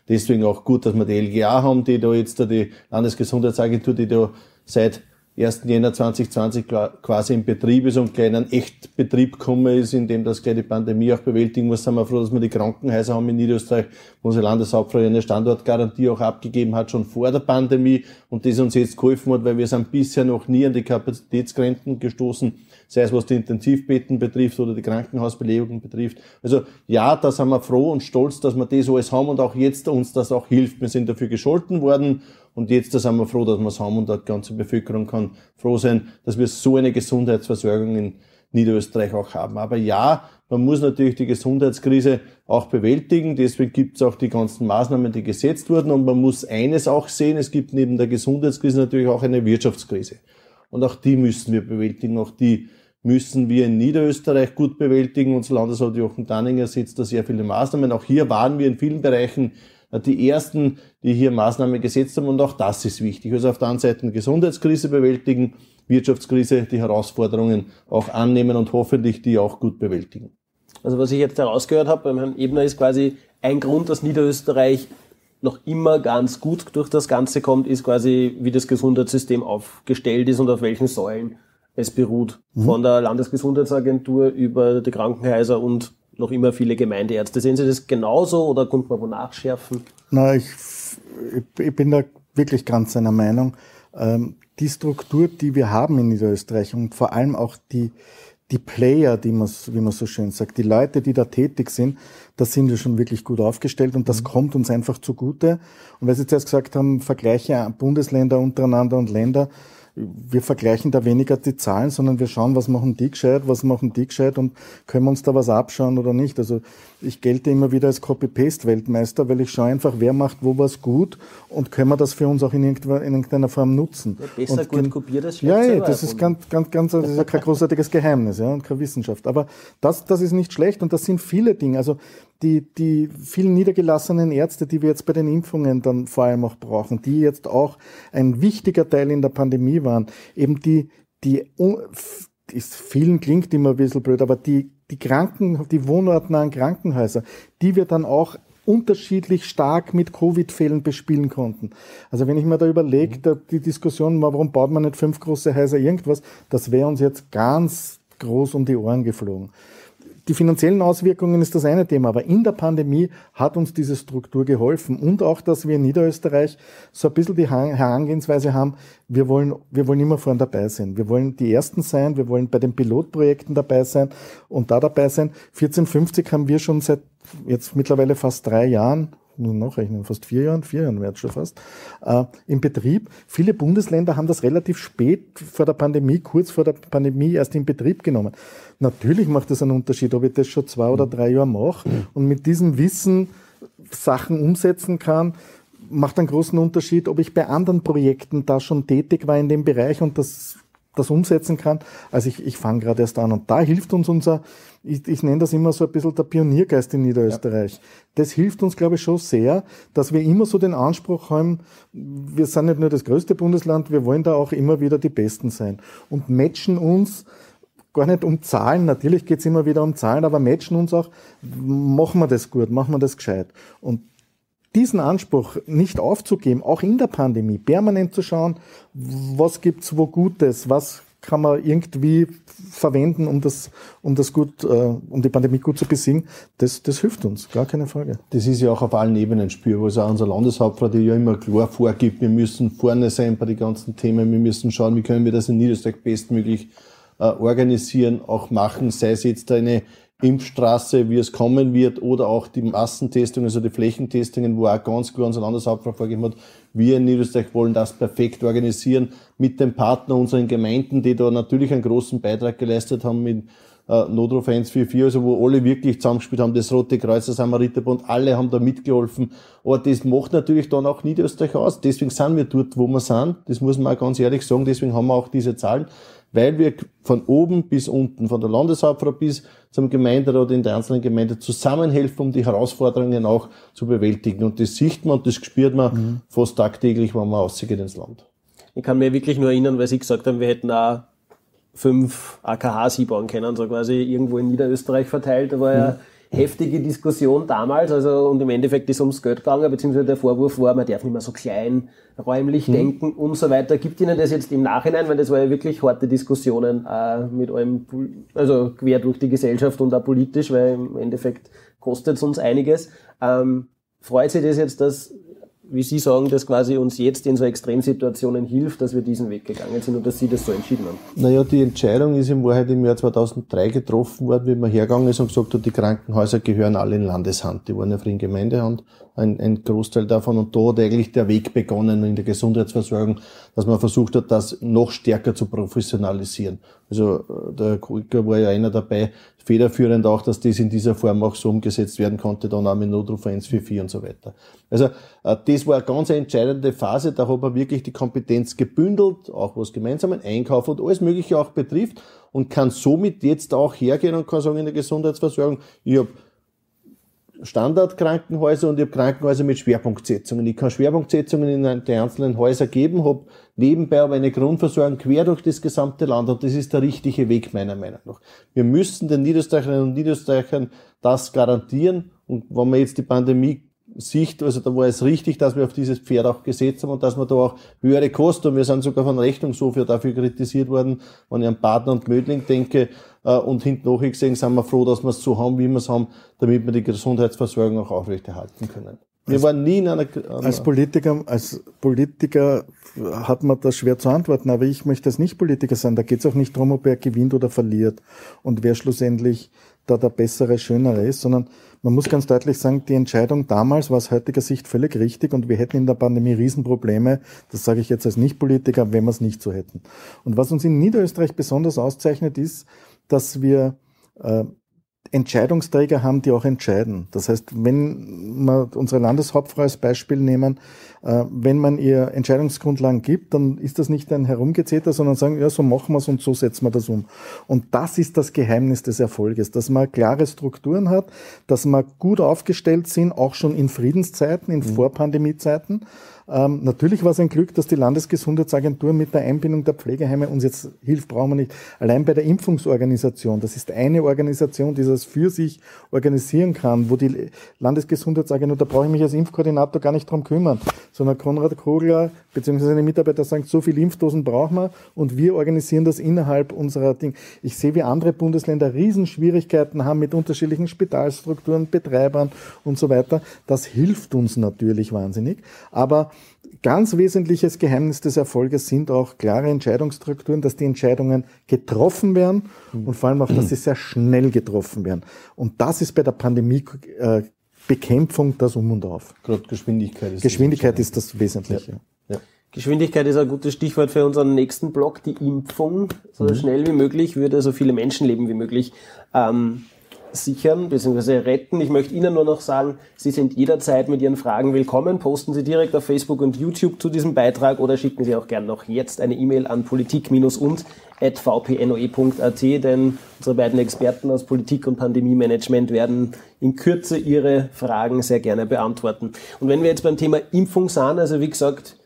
Deswegen auch gut, dass wir die LGA haben, die da jetzt da die Landesgesundheitsagentur, die da seit 1. Jänner 2020 quasi in Betrieb ist und gleich in einen Echtbetrieb gekommen ist, in dem das gleich die Pandemie auch bewältigen muss, sind wir froh, dass wir die Krankenhäuser haben in Niederösterreich, wo unsere Landeshauptfrau eine Standortgarantie auch abgegeben hat, schon vor der Pandemie und das uns jetzt geholfen hat, weil wir sind bisher noch nie an die Kapazitätsgrenzen gestoßen, sei es was die Intensivbetten betrifft oder die Krankenhausbelegungen betrifft. Also ja, da sind wir froh und stolz, dass wir das alles haben und auch jetzt uns das auch hilft. Wir sind dafür gescholten worden und jetzt sind wir froh, dass wir es haben und die ganze Bevölkerung kann froh sein, dass wir so eine Gesundheitsversorgung in Niederösterreich auch haben. Aber ja, man muss natürlich die Gesundheitskrise auch bewältigen. Deswegen gibt es auch die ganzen Maßnahmen, die gesetzt wurden. Und man muss eines auch sehen, es gibt neben der Gesundheitskrise natürlich auch eine Wirtschaftskrise. Und auch die müssen wir bewältigen. Auch die müssen wir in Niederösterreich gut bewältigen. Unser Landesrat Jochen Danninger setzt da sehr viele Maßnahmen. Auch hier waren wir in vielen Bereichen die ersten, die hier Maßnahmen gesetzt haben und auch das ist wichtig. Also auf der einen Seite Gesundheitskrise bewältigen, Wirtschaftskrise, die Herausforderungen auch annehmen und hoffentlich die auch gut bewältigen. Also was ich jetzt herausgehört habe beim Herrn Ebner ist quasi ein Grund, dass Niederösterreich noch immer ganz gut durch das Ganze kommt, ist quasi, wie das Gesundheitssystem aufgestellt ist und auf welchen Säulen es beruht. Mhm. Von der Landesgesundheitsagentur über die Krankenhäuser und noch immer viele Gemeindeärzte. Sehen Sie das genauso oder kommt man wo nachschärfen? Na, ich, ich bin da wirklich ganz seiner Meinung. Ähm, die Struktur, die wir haben in Niederösterreich und vor allem auch die, die Player, die man, wie man so schön sagt, die Leute, die da tätig sind, da sind wir schon wirklich gut aufgestellt und das mhm. kommt uns einfach zugute. Und weil Sie zuerst gesagt haben, Vergleiche Bundesländer untereinander und Länder, wir vergleichen da weniger die Zahlen, sondern wir schauen, was machen die gescheit, was machen die gescheit und können wir uns da was abschauen oder nicht. Also ich gelte immer wieder als Copy-Paste-Weltmeister, weil ich schaue einfach, wer macht wo was gut und können wir das für uns auch in irgendeiner Form nutzen. Ja, besser und gut kopiert als Ja, ja das ist ganz, ganz, ganz, das ist ja kein großartiges Geheimnis, ja, und keine Wissenschaft. Aber das, das ist nicht schlecht und das sind viele Dinge. Also die, die vielen niedergelassenen Ärzte, die wir jetzt bei den Impfungen dann vor allem auch brauchen, die jetzt auch ein wichtiger Teil in der Pandemie waren, eben die, die, ist, vielen klingt immer ein bisschen blöd, aber die, die Kranken, die wohnortnahen Krankenhäuser, die wir dann auch unterschiedlich stark mit Covid-Fällen bespielen konnten. Also wenn ich mir da überlege, mhm. die Diskussion, warum baut man nicht fünf große Häuser irgendwas, das wäre uns jetzt ganz groß um die Ohren geflogen die finanziellen Auswirkungen ist das eine Thema, aber in der Pandemie hat uns diese Struktur geholfen und auch, dass wir in Niederösterreich so ein bisschen die Herangehensweise haben, wir wollen, wir wollen immer vorne dabei sein. Wir wollen die Ersten sein, wir wollen bei den Pilotprojekten dabei sein und da dabei sein. 1450 haben wir schon seit jetzt mittlerweile fast drei Jahren nur nachrechnen, fast vier Jahren, vier Jahren wäre es schon fast, äh, im Betrieb. Viele Bundesländer haben das relativ spät vor der Pandemie, kurz vor der Pandemie erst in Betrieb genommen. Natürlich macht es einen Unterschied, ob ich das schon zwei oder drei Jahre mache und mit diesem Wissen Sachen umsetzen kann, macht einen großen Unterschied, ob ich bei anderen Projekten da schon tätig war in dem Bereich und das das umsetzen kann. Also ich, ich fange gerade erst an. Und da hilft uns unser, ich, ich nenne das immer so ein bisschen der Pioniergeist in Niederösterreich. Ja. Das hilft uns, glaube ich, schon sehr, dass wir immer so den Anspruch haben, wir sind nicht nur das größte Bundesland, wir wollen da auch immer wieder die Besten sein. Und matchen uns gar nicht um Zahlen, natürlich geht's immer wieder um Zahlen, aber matchen uns auch, machen wir das gut, machen wir das gescheit. Und diesen Anspruch nicht aufzugeben, auch in der Pandemie, permanent zu schauen, was gibt's wo Gutes, was kann man irgendwie verwenden, um das, um das gut, äh, um die Pandemie gut zu besiegen, das, das hilft uns, gar keine Frage. Das ist ja auch auf allen Ebenen spürbar. Also auch unser Landeshauptrat, der ja immer klar vorgibt, wir müssen vorne sein bei den ganzen Themen, wir müssen schauen, wie können wir das in Niederösterreich bestmöglich äh, organisieren, auch machen, sei es jetzt eine Impfstraße, wie es kommen wird, oder auch die Massentestungen, also die Flächentestungen, wo auch ganz klar unser Landeshauptmann vorgegeben hat, wir in Niederösterreich wollen das perfekt organisieren mit den Partnern, unseren Gemeinden, die da natürlich einen großen Beitrag geleistet haben mit äh, Notruf 144, also wo alle wirklich zusammengespielt haben, das Rote Kreuz, der Samariterbund, alle haben da mitgeholfen. Aber das macht natürlich dann auch Niederösterreich aus. Deswegen sind wir dort, wo wir sind. Das muss man auch ganz ehrlich sagen. Deswegen haben wir auch diese Zahlen weil wir von oben bis unten, von der Landeshauptfrau bis zum Gemeinderat in der einzelnen Gemeinde zusammenhelfen, um die Herausforderungen auch zu bewältigen. Und das sieht man und das spürt man mhm. fast tagtäglich, wenn man rausgeht ins Land. Ich kann mir wirklich nur erinnern, weil Sie gesagt haben, wir hätten auch fünf AKHs hinbauen können, so quasi irgendwo in Niederösterreich verteilt. Da war ja mhm heftige Diskussion damals, also und im Endeffekt ist ums Geld gegangen, beziehungsweise der Vorwurf war, man darf nicht mehr so klein räumlich mhm. denken und so weiter. Gibt Ihnen das jetzt im Nachhinein, weil das war ja wirklich harte Diskussionen äh, mit allem, also quer durch die Gesellschaft und auch politisch, weil im Endeffekt kostet es uns einiges. Ähm, freut Sie das jetzt, dass wie Sie sagen, das quasi uns jetzt in so Extremsituationen hilft, dass wir diesen Weg gegangen sind und dass Sie das so entschieden haben? Naja, die Entscheidung ist in Wahrheit im Jahr 2003 getroffen worden, wie man hergegangen ist und gesagt hat, die Krankenhäuser gehören alle in Landeshand. Die waren ja für in Gemeindehand, ein, ein Großteil davon. Und da hat eigentlich der Weg begonnen in der Gesundheitsversorgung, dass man versucht hat, das noch stärker zu professionalisieren. Also äh, der Kulker war ja einer dabei, federführend auch, dass das in dieser Form auch so umgesetzt werden konnte, dann auch mit Notruf 144 und so weiter. Also äh, das war eine ganz entscheidende Phase, da hat man wirklich die Kompetenz gebündelt, auch was gemeinsamen Einkauf und alles Mögliche auch betrifft und kann somit jetzt auch hergehen und kann sagen in der Gesundheitsversorgung, ich habe Standardkrankenhäuser und ich habe Krankenhäuser mit Schwerpunktsetzungen. Ich kann Schwerpunktsetzungen in die einzelnen Häuser geben, habe nebenbei aber eine Grundversorgung quer durch das gesamte Land und das ist der richtige Weg meiner Meinung nach. Wir müssen den Niederösterreicherinnen und Niederösterreichern das garantieren und wenn man jetzt die Pandemie Sicht, also da war es richtig, dass wir auf dieses Pferd auch gesetzt haben und dass wir da auch höhere Kosten, und wir sind sogar von Rechnungshof dafür kritisiert worden, wenn ich an Partner und Mödling denke, äh, und hinten gesehen sind wir froh, dass wir es so haben, wie wir es haben, damit wir die Gesundheitsversorgung auch aufrechterhalten können. Wir als, waren nie in einer, einer als Politiker, als Politiker hat man das schwer zu antworten, aber ich möchte als Nicht-Politiker sein. Da geht es auch nicht darum, ob er gewinnt oder verliert und wer schlussendlich da der bessere, schönere ist, sondern man muss ganz deutlich sagen, die Entscheidung damals war aus heutiger Sicht völlig richtig und wir hätten in der Pandemie Riesenprobleme, das sage ich jetzt als Nicht-Politiker, wenn wir es nicht so hätten. Und was uns in Niederösterreich besonders auszeichnet, ist, dass wir äh, Entscheidungsträger haben, die auch entscheiden. Das heißt, wenn wir unsere Landeshauptfrau als Beispiel nehmen, äh, wenn man ihr Entscheidungsgrundlagen gibt, dann ist das nicht ein Herumgezeter, sondern sagen, ja, so machen wir es und so setzen wir das um. Und das ist das Geheimnis des Erfolges, dass man klare Strukturen hat, dass man gut aufgestellt sind, auch schon in Friedenszeiten, in mhm. Vorpandemiezeiten, ähm, natürlich war es ein Glück, dass die Landesgesundheitsagentur mit der Einbindung der Pflegeheime uns jetzt hilft, brauchen wir nicht. Allein bei der Impfungsorganisation, das ist eine Organisation, die das für sich organisieren kann, wo die Landesgesundheitsagentur, da brauche ich mich als Impfkoordinator gar nicht drum kümmern, sondern Konrad Kogler bzw. seine Mitarbeiter sagen, so viele Impfdosen brauchen wir und wir organisieren das innerhalb unserer Ding. Ich sehe, wie andere Bundesländer Riesenschwierigkeiten haben mit unterschiedlichen Spitalstrukturen, Betreibern und so weiter. Das hilft uns natürlich wahnsinnig, aber Ganz wesentliches Geheimnis des Erfolges sind auch klare Entscheidungsstrukturen, dass die Entscheidungen getroffen werden und vor allem auch, dass sie sehr schnell getroffen werden. Und das ist bei der Pandemiebekämpfung das Um und Auf. Gerade Geschwindigkeit ist Geschwindigkeit das ist das Wesentliche. Ja. Ja. Geschwindigkeit ist ein gutes Stichwort für unseren nächsten Block, die Impfung. So mhm. schnell wie möglich würde so viele Menschenleben wie möglich ähm, sichern bzw. retten. Ich möchte Ihnen nur noch sagen, Sie sind jederzeit mit Ihren Fragen willkommen. Posten Sie direkt auf Facebook und YouTube zu diesem Beitrag oder schicken Sie auch gern noch jetzt eine E-Mail an politik-und.vpnoe.at, denn unsere beiden Experten aus Politik und Pandemie-Management werden in Kürze Ihre Fragen sehr gerne beantworten. Und wenn wir jetzt beim Thema Impfung sind, also wie gesagt,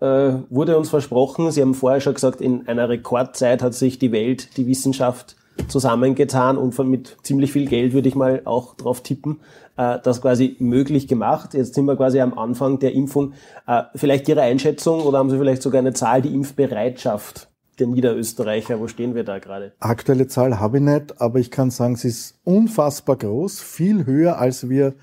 äh, wurde uns versprochen, Sie haben vorher schon gesagt, in einer Rekordzeit hat sich die Welt, die Wissenschaft zusammengetan und von mit ziemlich viel Geld würde ich mal auch drauf tippen, äh, das quasi möglich gemacht. Jetzt sind wir quasi am Anfang der Impfung. Äh, vielleicht Ihre Einschätzung oder haben Sie vielleicht sogar eine Zahl, die Impfbereitschaft der Niederösterreicher, wo stehen wir da gerade? Aktuelle Zahl habe ich nicht, aber ich kann sagen, sie ist unfassbar groß, viel höher als wir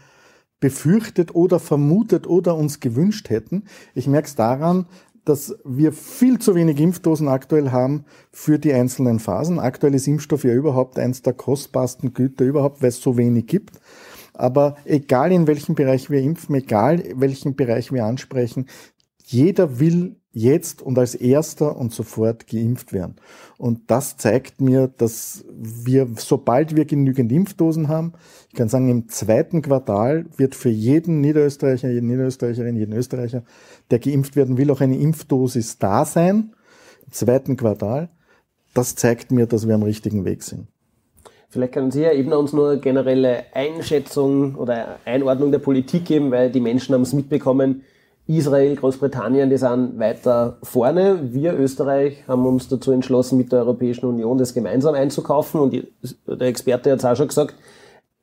befürchtet oder vermutet oder uns gewünscht hätten. Ich merke es daran, dass wir viel zu wenig Impfdosen aktuell haben für die einzelnen Phasen. Aktuell ist Impfstoff ja überhaupt eins der kostbarsten Güter überhaupt, weil es so wenig gibt. Aber egal in welchem Bereich wir impfen, egal welchen Bereich wir ansprechen, jeder will jetzt und als erster und sofort geimpft werden. Und das zeigt mir, dass wir, sobald wir genügend Impfdosen haben, ich kann sagen, im zweiten Quartal wird für jeden Niederösterreicher, jeden Niederösterreicherin, jeden Österreicher, der geimpft werden will, auch eine Impfdosis da sein. Im zweiten Quartal. Das zeigt mir, dass wir am richtigen Weg sind. Vielleicht können Sie ja eben uns nur eine generelle Einschätzung oder Einordnung der Politik geben, weil die Menschen haben es mitbekommen, Israel, Großbritannien, die sind weiter vorne. Wir Österreich haben uns dazu entschlossen, mit der Europäischen Union das gemeinsam einzukaufen. Und der Experte hat es auch schon gesagt,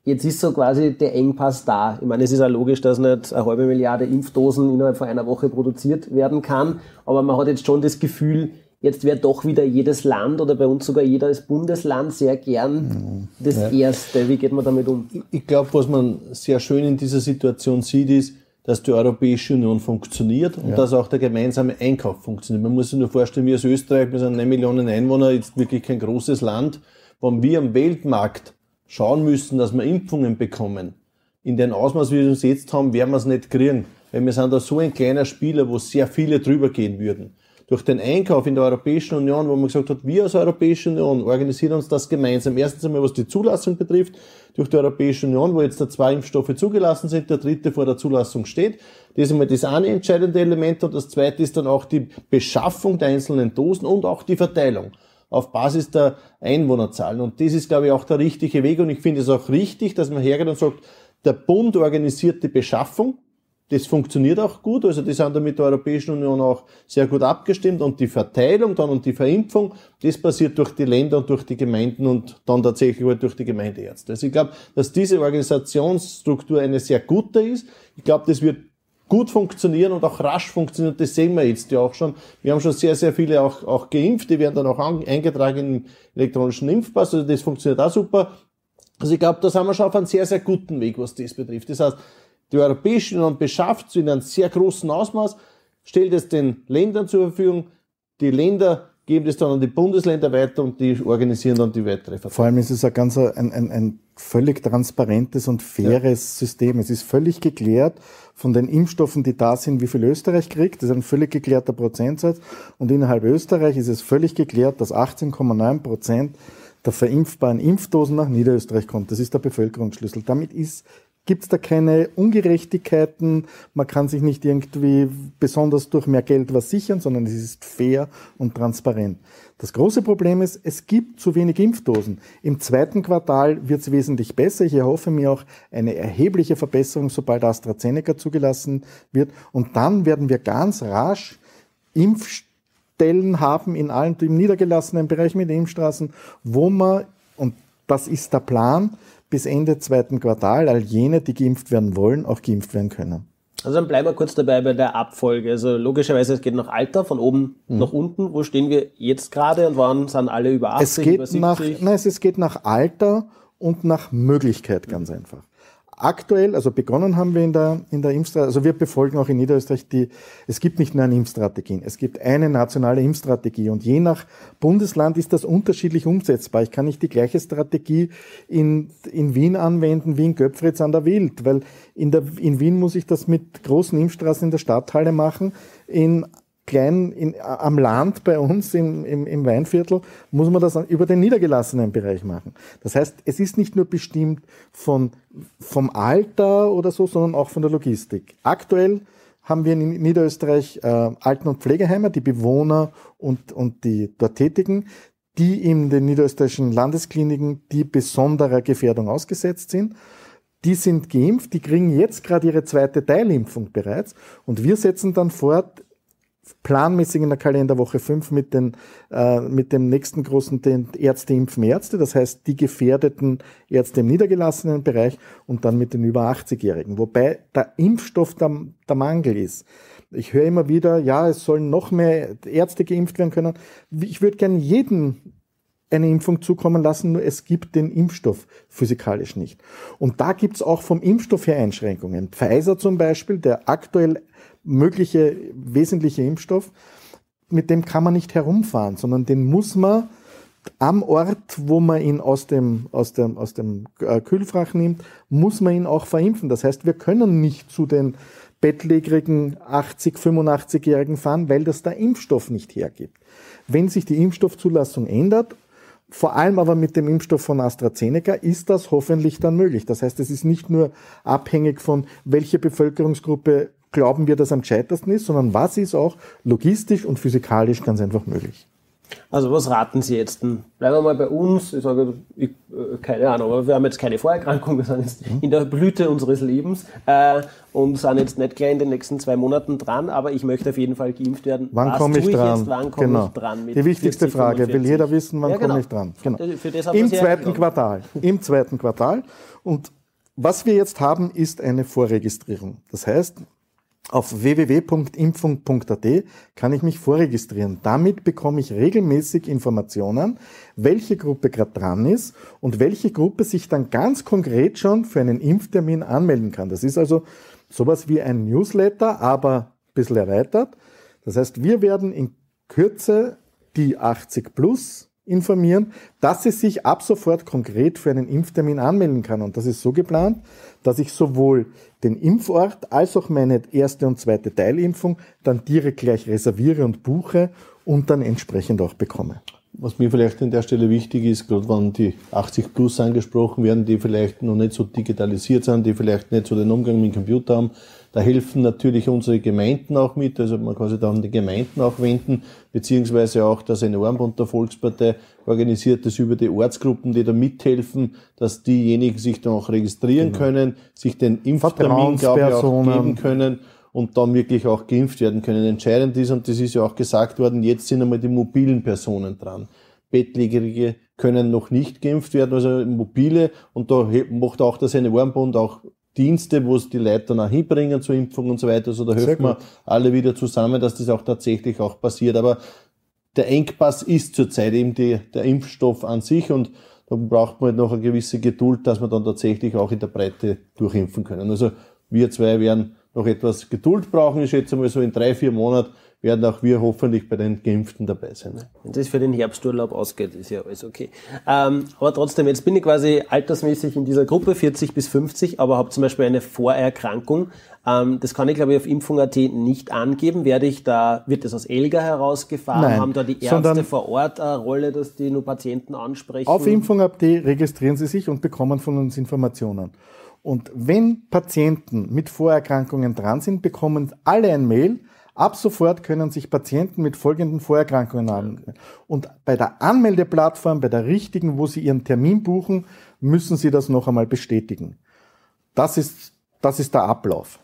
jetzt ist so quasi der Engpass da. Ich meine, es ist ja logisch, dass nicht eine halbe Milliarde Impfdosen innerhalb von einer Woche produziert werden kann. Aber man hat jetzt schon das Gefühl, jetzt wäre doch wieder jedes Land oder bei uns sogar jedes Bundesland sehr gern das ja. Erste. Wie geht man damit um? Ich glaube, was man sehr schön in dieser Situation sieht, ist, dass die Europäische Union funktioniert und ja. dass auch der gemeinsame Einkauf funktioniert. Man muss sich nur vorstellen, wir als Österreich, wir sind 9 Millionen Einwohner, jetzt wirklich kein großes Land, wenn wir am Weltmarkt schauen müssen, dass wir Impfungen bekommen, in dem Ausmaß, wie wir es jetzt haben, werden wir es nicht kriegen. Weil wir sind da so ein kleiner Spieler, wo sehr viele drüber gehen würden durch den Einkauf in der Europäischen Union, wo man gesagt hat, wir als Europäische Union organisieren uns das gemeinsam. Erstens einmal, was die Zulassung betrifft, durch die Europäische Union, wo jetzt da zwei Impfstoffe zugelassen sind, der dritte vor der Zulassung steht. Das ist einmal das eine entscheidende Element und das zweite ist dann auch die Beschaffung der einzelnen Dosen und auch die Verteilung auf Basis der Einwohnerzahlen. Und das ist, glaube ich, auch der richtige Weg. Und ich finde es auch richtig, dass man hergeht und sagt, der Bund organisiert die Beschaffung das funktioniert auch gut, also die sind da mit der Europäischen Union auch sehr gut abgestimmt und die Verteilung dann und die Verimpfung, das passiert durch die Länder und durch die Gemeinden und dann tatsächlich halt durch die Gemeindeärzte. Also ich glaube, dass diese Organisationsstruktur eine sehr gute ist. Ich glaube, das wird gut funktionieren und auch rasch funktionieren. Das sehen wir jetzt ja auch schon. Wir haben schon sehr, sehr viele auch, auch geimpft. Die werden dann auch eingetragen im elektronischen Impfpass. Also das funktioniert auch super. Also ich glaube, da sind wir schon auf einem sehr, sehr guten Weg, was das betrifft. Das heißt, die Europäische Union beschafft in einem sehr großen Ausmaß, stellt es den Ländern zur Verfügung. Die Länder geben es dann an die Bundesländer weiter und die organisieren dann die weitere Verteilung. Vor allem ist es ein ganz ein, ein, ein völlig transparentes und faires ja. System. Es ist völlig geklärt von den Impfstoffen, die da sind, wie viel Österreich kriegt. Das ist ein völlig geklärter Prozentsatz. Und innerhalb Österreich ist es völlig geklärt, dass 18,9 Prozent der verimpfbaren Impfdosen nach Niederösterreich kommt. Das ist der Bevölkerungsschlüssel. Damit ist gibt es da keine Ungerechtigkeiten. Man kann sich nicht irgendwie besonders durch mehr Geld was sichern, sondern es ist fair und transparent. Das große Problem ist, es gibt zu wenig Impfdosen. Im zweiten Quartal wird es wesentlich besser. Ich erhoffe mir auch eine erhebliche Verbesserung, sobald AstraZeneca zugelassen wird. Und dann werden wir ganz rasch Impfstellen haben in allen im niedergelassenen Bereich mit Impfstraßen, wo man, und das ist der Plan, bis Ende zweiten Quartal all jene, die geimpft werden wollen, auch geimpft werden können. Also dann bleiben wir kurz dabei bei der Abfolge. Also logischerweise, es geht nach Alter, von oben mhm. nach unten. Wo stehen wir jetzt gerade und wann sind alle über 80, es geht über 70? Nach, nein, es geht nach Alter und nach Möglichkeit ganz einfach. Aktuell, also begonnen haben wir in der, in der Impfstrategie, also wir befolgen auch in Niederösterreich die, es gibt nicht nur eine Impfstrategie, es gibt eine nationale Impfstrategie und je nach Bundesland ist das unterschiedlich umsetzbar. Ich kann nicht die gleiche Strategie in, in Wien anwenden wie in Göpfritz an der Wild, weil in, der, in Wien muss ich das mit großen Impfstraßen in der Stadthalle machen, in klein in, am Land bei uns im, im, im Weinviertel muss man das über den niedergelassenen Bereich machen. Das heißt, es ist nicht nur bestimmt von, vom Alter oder so, sondern auch von der Logistik. Aktuell haben wir in Niederösterreich äh, Alten- und Pflegeheime, die Bewohner und, und die dort Tätigen, die in den niederösterreichischen Landeskliniken die besonderer Gefährdung ausgesetzt sind. Die sind geimpft, die kriegen jetzt gerade ihre zweite Teilimpfung bereits und wir setzen dann fort, planmäßig in der Kalenderwoche 5 mit, den, äh, mit dem nächsten großen den Ärzte das heißt die gefährdeten Ärzte im niedergelassenen Bereich und dann mit den über 80-Jährigen. Wobei der Impfstoff der, der Mangel ist. Ich höre immer wieder, ja, es sollen noch mehr Ärzte geimpft werden können. Ich würde gerne jeden eine Impfung zukommen lassen, nur es gibt den Impfstoff physikalisch nicht. Und da gibt's auch vom Impfstoff her Einschränkungen. Pfizer zum Beispiel, der aktuell mögliche wesentliche Impfstoff, mit dem kann man nicht herumfahren, sondern den muss man am Ort, wo man ihn aus dem, aus dem, aus dem äh, Kühlfach nimmt, muss man ihn auch verimpfen. Das heißt, wir können nicht zu den bettlägerigen 80, 85-Jährigen fahren, weil das der Impfstoff nicht hergibt. Wenn sich die Impfstoffzulassung ändert, vor allem aber mit dem Impfstoff von AstraZeneca ist das hoffentlich dann möglich. Das heißt, es ist nicht nur abhängig von, welche Bevölkerungsgruppe glauben wir, dass am gescheitersten ist, sondern was ist auch logistisch und physikalisch ganz einfach möglich. Also was raten Sie jetzt? Bleiben wir mal bei uns. Ich sage, ich, äh, keine Ahnung, aber wir haben jetzt keine Vorerkrankung, <laughs> wir sind jetzt in der Blüte unseres Lebens äh, und sind jetzt nicht gleich in den nächsten zwei Monaten dran, aber ich möchte auf jeden Fall geimpft werden. Wann komme ich dran? Jetzt, wann komme genau. ich dran? Die wichtigste 40, Frage, will jeder wissen, wann ja, genau. komme ich dran? Genau. Im zweiten Quartal. Im zweiten Quartal. Und was wir jetzt haben, ist eine Vorregistrierung. Das heißt, auf www.impfung.at kann ich mich vorregistrieren. Damit bekomme ich regelmäßig Informationen, welche Gruppe gerade dran ist und welche Gruppe sich dann ganz konkret schon für einen Impftermin anmelden kann. Das ist also sowas wie ein Newsletter, aber ein bisschen erweitert. Das heißt, wir werden in Kürze die 80 plus informieren, dass sie sich ab sofort konkret für einen Impftermin anmelden kann. Und das ist so geplant, dass ich sowohl den Impfort als auch meine erste und zweite Teilimpfung dann direkt gleich reserviere und buche und dann entsprechend auch bekomme. Was mir vielleicht an der Stelle wichtig ist, gerade wenn die 80 Plus angesprochen werden, die vielleicht noch nicht so digitalisiert sind, die vielleicht nicht so den Umgang mit dem Computer haben, da helfen natürlich unsere Gemeinden auch mit, also man kann sich da an die Gemeinden auch wenden, beziehungsweise auch das Armbund der Volkspartei organisiert das über die Ortsgruppen, die da mithelfen, dass diejenigen sich dann auch registrieren genau. können, sich den Impftermin, glaube ich, auch geben können und dann wirklich auch geimpft werden können. Entscheidend ist, und das ist ja auch gesagt worden, jetzt sind einmal die mobilen Personen dran. Bettlägerige können noch nicht geimpft werden, also mobile, und da macht auch das eine Armbund auch Dienste, wo es die Leute dann auch hinbringen zur Impfung und so weiter. Also da helfen wir alle wieder zusammen, dass das auch tatsächlich auch passiert. Aber der Engpass ist zurzeit eben die, der Impfstoff an sich und da braucht man halt noch eine gewisse Geduld, dass wir dann tatsächlich auch in der Breite durchimpfen können. Also wir zwei werden noch etwas Geduld brauchen. Ich schätze mal so in drei, vier Monaten werden auch wir hoffentlich bei den Geimpften dabei sein. Wenn das für den Herbsturlaub ausgeht, ist ja alles okay. Ähm, aber trotzdem, jetzt bin ich quasi altersmäßig in dieser Gruppe, 40 bis 50, aber habe zum Beispiel eine Vorerkrankung. Ähm, das kann ich, glaube ich, auf Impfung.at nicht angeben. Werde ich da, wird das aus Elga herausgefahren? Nein, Haben da die Ärzte vor Ort eine Rolle, dass die nur Patienten ansprechen? Auf Impfung.at registrieren Sie sich und bekommen von uns Informationen. Und wenn Patienten mit Vorerkrankungen dran sind, bekommen alle ein Mail, Ab sofort können sich Patienten mit folgenden Vorerkrankungen anmelden. Und bei der Anmeldeplattform, bei der richtigen, wo Sie Ihren Termin buchen, müssen Sie das noch einmal bestätigen. Das ist, das ist der Ablauf.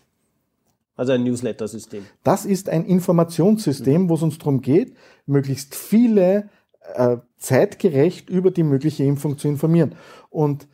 Also ein Newsletter-System. Das ist ein Informationssystem, wo es uns darum geht, möglichst viele äh, zeitgerecht über die mögliche Impfung zu informieren. Und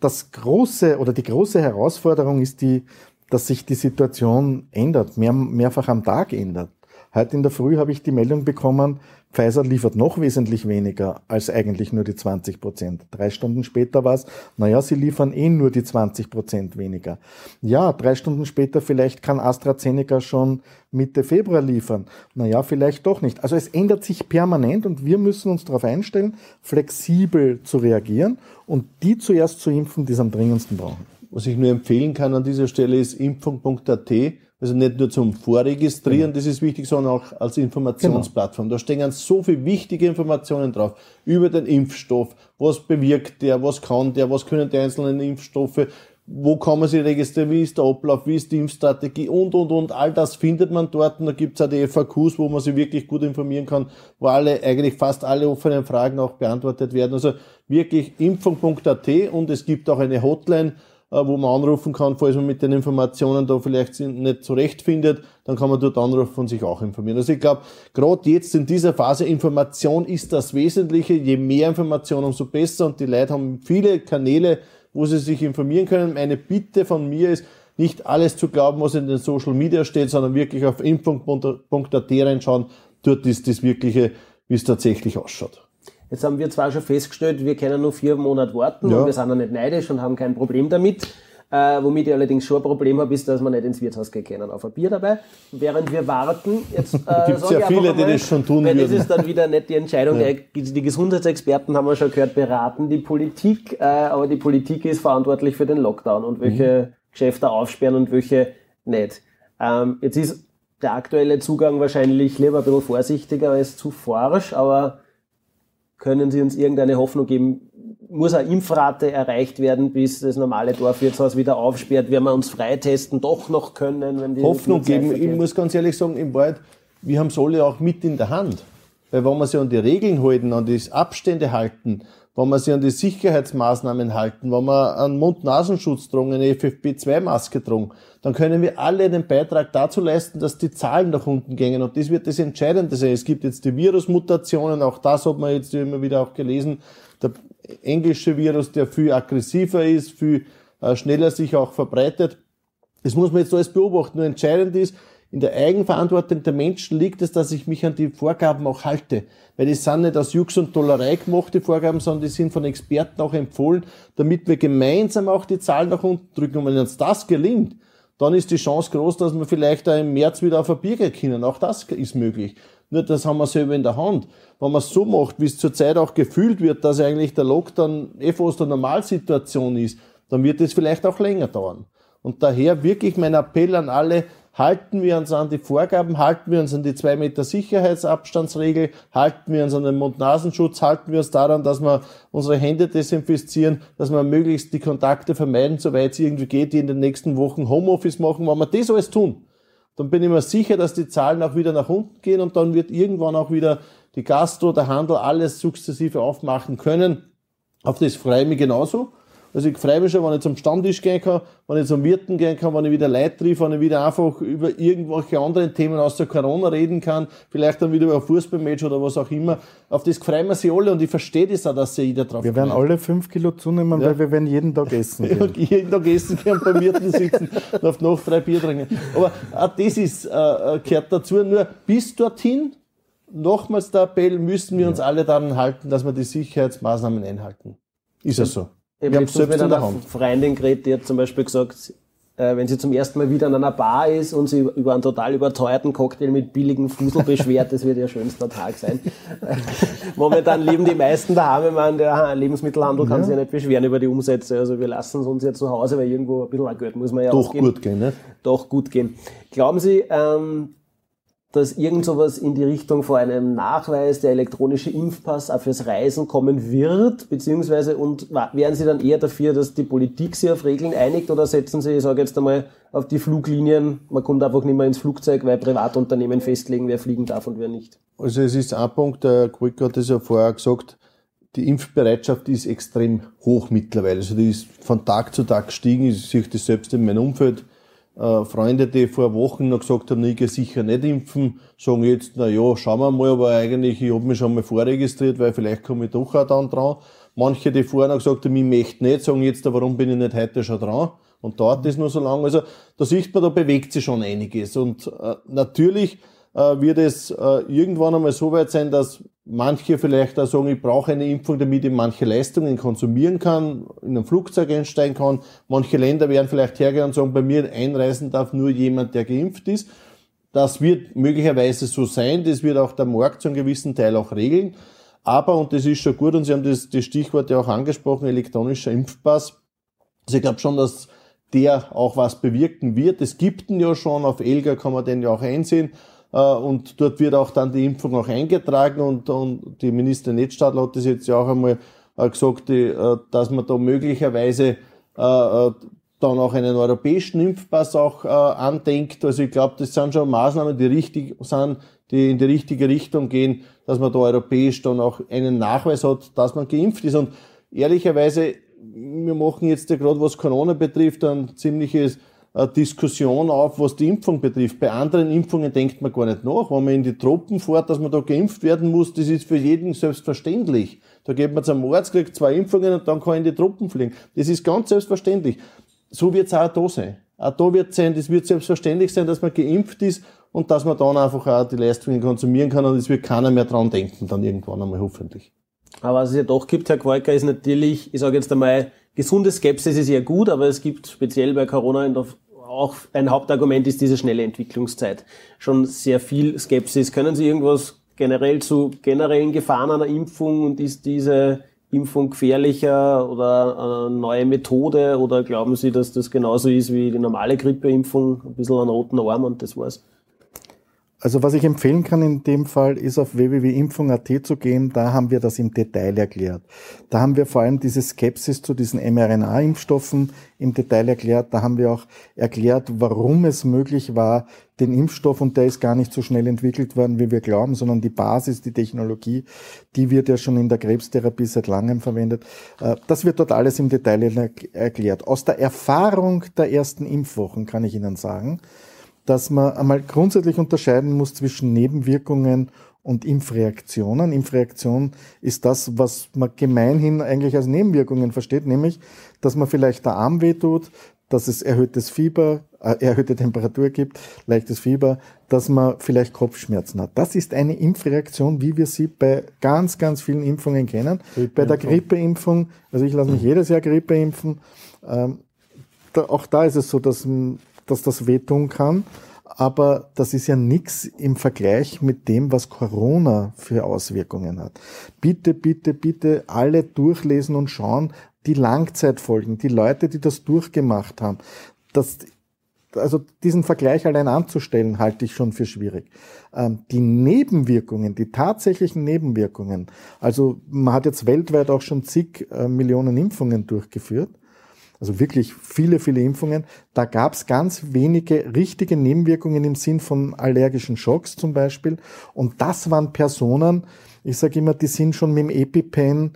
das große oder die große Herausforderung ist die, dass sich die Situation ändert, mehr, mehrfach am Tag ändert. Heute in der Früh habe ich die Meldung bekommen, Pfizer liefert noch wesentlich weniger als eigentlich nur die 20 Prozent. Drei Stunden später war es, naja, sie liefern eh nur die 20 Prozent weniger. Ja, drei Stunden später vielleicht kann AstraZeneca schon Mitte Februar liefern. Naja, vielleicht doch nicht. Also es ändert sich permanent und wir müssen uns darauf einstellen, flexibel zu reagieren und die zuerst zu impfen, die es am dringendsten brauchen. Was ich nur empfehlen kann an dieser Stelle ist impfung.at, also nicht nur zum Vorregistrieren, genau. das ist wichtig, sondern auch als Informationsplattform. Genau. Da stehen ganz so viele wichtige Informationen drauf über den Impfstoff, was bewirkt der, was kann der, was können die einzelnen Impfstoffe, wo kann man sich registrieren, wie ist der Ablauf, wie ist die Impfstrategie und, und, und. All das findet man dort und da gibt's auch die FAQs, wo man sich wirklich gut informieren kann, wo alle, eigentlich fast alle offenen Fragen auch beantwortet werden. Also wirklich impfung.at und es gibt auch eine Hotline, wo man anrufen kann, falls man mit den Informationen da vielleicht nicht zurechtfindet, dann kann man dort anrufen und sich auch informieren. Also ich glaube, gerade jetzt in dieser Phase Information ist das Wesentliche. Je mehr Information, umso besser und die Leute haben viele Kanäle, wo sie sich informieren können. Meine Bitte von mir ist, nicht alles zu glauben, was in den Social Media steht, sondern wirklich auf impfung.at reinschauen. Dort ist das Wirkliche, wie es tatsächlich ausschaut. Jetzt haben wir zwar schon festgestellt, wir können nur vier Monate warten ja. und wir sind noch nicht neidisch und haben kein Problem damit. Äh, womit ich allerdings schon ein Problem habe, ist, dass wir nicht ins Wirtshaus gehen können. Auf ein Bier dabei. Während wir warten, jetzt äh, <laughs> gibt ja viele, die das schon tun weil würden. Das ist dann wieder nicht die Entscheidung. Ja. Die Gesundheitsexperten haben wir schon gehört, beraten die Politik, äh, aber die Politik ist verantwortlich für den Lockdown und welche mhm. Geschäfte aufsperren und welche nicht. Ähm, jetzt ist der aktuelle Zugang wahrscheinlich lieber ein bisschen vorsichtiger als zu forsch, aber können Sie uns irgendeine Hoffnung geben? Muss eine Impfrate erreicht werden, bis das normale Dorfwirtshaus wieder aufsperrt? Werden wir uns freitesten doch noch können? Wenn die Hoffnung geben. Ich muss ganz ehrlich sagen, im Wald, wir haben es alle auch mit in der Hand. Weil wenn wir sich an die Regeln halten, an die Abstände halten, wenn wir sich an die Sicherheitsmaßnahmen halten, wenn wir einen Mund-Nasenschutz tragen, eine FFP2-Maske tragen, dann können wir alle den Beitrag dazu leisten, dass die Zahlen nach unten gehen. Und das wird das Entscheidende sein. Es gibt jetzt die Virusmutationen, auch das hat man jetzt immer wieder auch gelesen. Der englische Virus, der viel aggressiver ist, viel äh, schneller sich auch verbreitet. Das muss man jetzt alles beobachten. Nur entscheidend ist, in der Eigenverantwortung der Menschen liegt es, dass ich mich an die Vorgaben auch halte. Weil die sind nicht aus Jux und Tollerei gemacht, die Vorgaben, sondern die sind von Experten auch empfohlen, damit wir gemeinsam auch die Zahlen nach unten drücken. Und wenn uns das gelingt, dann ist die Chance groß, dass wir vielleicht auch im März wieder auf ein Bier gehen können. Auch das ist möglich. Nur das haben wir selber in der Hand. Wenn man es so macht, wie es zurzeit auch gefühlt wird, dass eigentlich der Lockdown eh fast eine Normalsituation ist, dann wird es vielleicht auch länger dauern. Und daher wirklich mein Appell an alle, halten wir uns an die Vorgaben, halten wir uns an die zwei Meter Sicherheitsabstandsregel, halten wir uns an den Mund-Nasenschutz, halten wir uns daran, dass wir unsere Hände desinfizieren, dass wir möglichst die Kontakte vermeiden, soweit es irgendwie geht, die in den nächsten Wochen Homeoffice machen. Wenn wir das alles tun, dann bin ich mir sicher, dass die Zahlen auch wieder nach unten gehen und dann wird irgendwann auch wieder die Gastro, der Handel alles sukzessive aufmachen können. Auf das freue ich mich genauso. Also ich freue mich schon, wenn ich zum Stammtisch gehen kann, wenn ich zum Wirten gehen kann, wenn ich wieder Leute treffe, wenn ich wieder einfach über irgendwelche anderen Themen aus der Corona reden kann, vielleicht dann wieder über ein Fußballmatch oder was auch immer. Auf das freuen wir sich alle und ich verstehe das auch, dass sich jeder drauf Wir werden bleibt. alle fünf Kilo zunehmen, ja. weil wir werden jeden Tag essen <laughs> gehen. jeden Tag essen gehen, beim Wirten sitzen und auf noch drei Bier trinken. Aber auch das ist, äh, äh, gehört dazu. Nur bis dorthin, nochmals der Appell, müssen wir ja. uns alle daran halten, dass wir die Sicherheitsmaßnahmen einhalten. Ist ja so. Ich habe selbst mit einer Freundin geredet, die hat zum Beispiel gesagt, äh, wenn sie zum ersten Mal wieder in einer Bar ist und sie über einen total überteuerten Cocktail mit billigem Fusel beschwert, das wird ihr schönster Tag sein. <laughs> Momentan leben die meisten daheim, ich meine, der Lebensmittelhandel kann ja. sich ja nicht beschweren über die Umsätze, also wir lassen es uns ja zu Hause, weil irgendwo ein bisschen Geld muss man ja Doch ausgeben. gut gehen, ne? Doch gut gehen. Glauben Sie, ähm, dass irgend sowas in die Richtung vor einem Nachweis, der elektronische Impfpass auch fürs Reisen kommen wird, beziehungsweise und wären Sie dann eher dafür, dass die Politik sich auf Regeln einigt oder setzen Sie, ich sage jetzt einmal, auf die Fluglinien, man kommt einfach nicht mehr ins Flugzeug, weil Privatunternehmen festlegen, wer fliegen darf und wer nicht? Also es ist ein Punkt, der Quick hat es ja vorher gesagt, die Impfbereitschaft ist extrem hoch mittlerweile. Also die ist von Tag zu Tag gestiegen, ich sehe das selbst in meinem Umfeld Freunde, die vor Wochen noch gesagt haben, ich gehe sicher nicht impfen, sagen jetzt, na ja, schauen wir mal, aber eigentlich, ich habe mich schon mal vorregistriert, weil vielleicht komme ich doch auch dann dran. Manche, die vorher noch gesagt haben, ich möchte nicht, sagen jetzt, warum bin ich nicht heute schon dran? Und dauert das nur so lange. Also da sieht man, da bewegt sich schon einiges. Und äh, natürlich äh, wird es äh, irgendwann einmal so weit sein, dass manche vielleicht auch sagen, ich brauche eine Impfung, damit ich manche Leistungen konsumieren kann, in ein Flugzeug einsteigen kann. Manche Länder werden vielleicht hergehen und sagen, bei mir einreisen darf nur jemand, der geimpft ist. Das wird möglicherweise so sein. Das wird auch der Markt zu einem gewissen Teil auch regeln. Aber, und das ist schon gut, und Sie haben das, das Stichwort ja auch angesprochen, elektronischer Impfpass. Also ich glaube schon, dass der auch was bewirken wird. Es gibt ihn ja schon, auf Elga kann man den ja auch einsehen. Äh, und dort wird auch dann die Impfung auch eingetragen und, und die Ministerin Netzstadler hat das jetzt ja auch einmal äh, gesagt, die, äh, dass man da möglicherweise dann auch einen europäischen Impfpass auch andenkt. Also ich glaube, das sind schon Maßnahmen, die richtig sind, die in die richtige Richtung gehen, dass man da europäisch dann auch einen Nachweis hat, dass man geimpft ist. Und ehrlicherweise, wir machen jetzt ja gerade, was Corona betrifft, ein ziemliches Diskussion auf, was die Impfung betrifft. Bei anderen Impfungen denkt man gar nicht nach. Wenn man in die Truppen fährt, dass man da geimpft werden muss, das ist für jeden selbstverständlich. Da geht man zum Arzt, kriegt zwei Impfungen und dann kann in die Truppen fliegen. Das ist ganz selbstverständlich. So wird es auch da sein. Auch da wird sein, das wird selbstverständlich sein, dass man geimpft ist und dass man dann einfach auch die Leistungen konsumieren kann und es wird keiner mehr dran denken, dann irgendwann einmal hoffentlich. Aber was es ja doch gibt, Herr Qualker, ist natürlich, ich sage jetzt einmal, gesunde Skepsis ist ja gut, aber es gibt speziell bei Corona auch ein Hauptargument ist diese schnelle Entwicklungszeit. Schon sehr viel Skepsis. Können Sie irgendwas generell zu generellen Gefahren einer Impfung und ist diese Impfung gefährlicher oder eine neue Methode oder glauben Sie, dass das genauso ist wie die normale Grippeimpfung, ein bisschen einen roten Arm und das war's? Also was ich empfehlen kann in dem Fall ist auf www.impfung.at zu gehen. Da haben wir das im Detail erklärt. Da haben wir vor allem diese Skepsis zu diesen mRNA-Impfstoffen im Detail erklärt. Da haben wir auch erklärt, warum es möglich war, den Impfstoff, und der ist gar nicht so schnell entwickelt worden, wie wir glauben, sondern die Basis, die Technologie, die wird ja schon in der Krebstherapie seit langem verwendet. Äh, das wird dort alles im Detail erklärt. Aus der Erfahrung der ersten Impfwochen kann ich Ihnen sagen, dass man einmal grundsätzlich unterscheiden muss zwischen Nebenwirkungen und Impfreaktionen. Impfreaktion ist das, was man gemeinhin eigentlich als Nebenwirkungen versteht, nämlich, dass man vielleicht der Arm wehtut, dass es erhöhtes Fieber, äh, erhöhte Temperatur gibt, leichtes Fieber, dass man vielleicht Kopfschmerzen hat. Das ist eine Impfreaktion, wie wir sie bei ganz, ganz vielen Impfungen kennen. Bei der Grippeimpfung, also ich lasse mich jedes Jahr Grippe impfen, ähm, da, auch da ist es so, dass dass das wehtun kann. Aber das ist ja nichts im Vergleich mit dem, was Corona für Auswirkungen hat. Bitte, bitte, bitte alle durchlesen und schauen, die Langzeitfolgen, die Leute, die das durchgemacht haben. Das, also diesen Vergleich allein anzustellen, halte ich schon für schwierig. Ähm, die Nebenwirkungen, die tatsächlichen Nebenwirkungen, also man hat jetzt weltweit auch schon zig äh, Millionen Impfungen durchgeführt also wirklich viele, viele Impfungen. Da gab es ganz wenige richtige Nebenwirkungen im Sinn von allergischen Schocks zum Beispiel. Und das waren Personen, ich sage immer, die sind schon mit dem EpiPen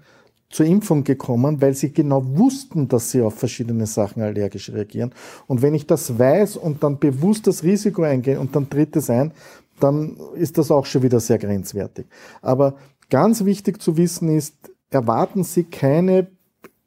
zur Impfung gekommen, weil sie genau wussten, dass sie auf verschiedene Sachen allergisch reagieren. Und wenn ich das weiß und dann bewusst das Risiko eingehe und dann tritt es ein, dann ist das auch schon wieder sehr grenzwertig. Aber ganz wichtig zu wissen ist, erwarten Sie keine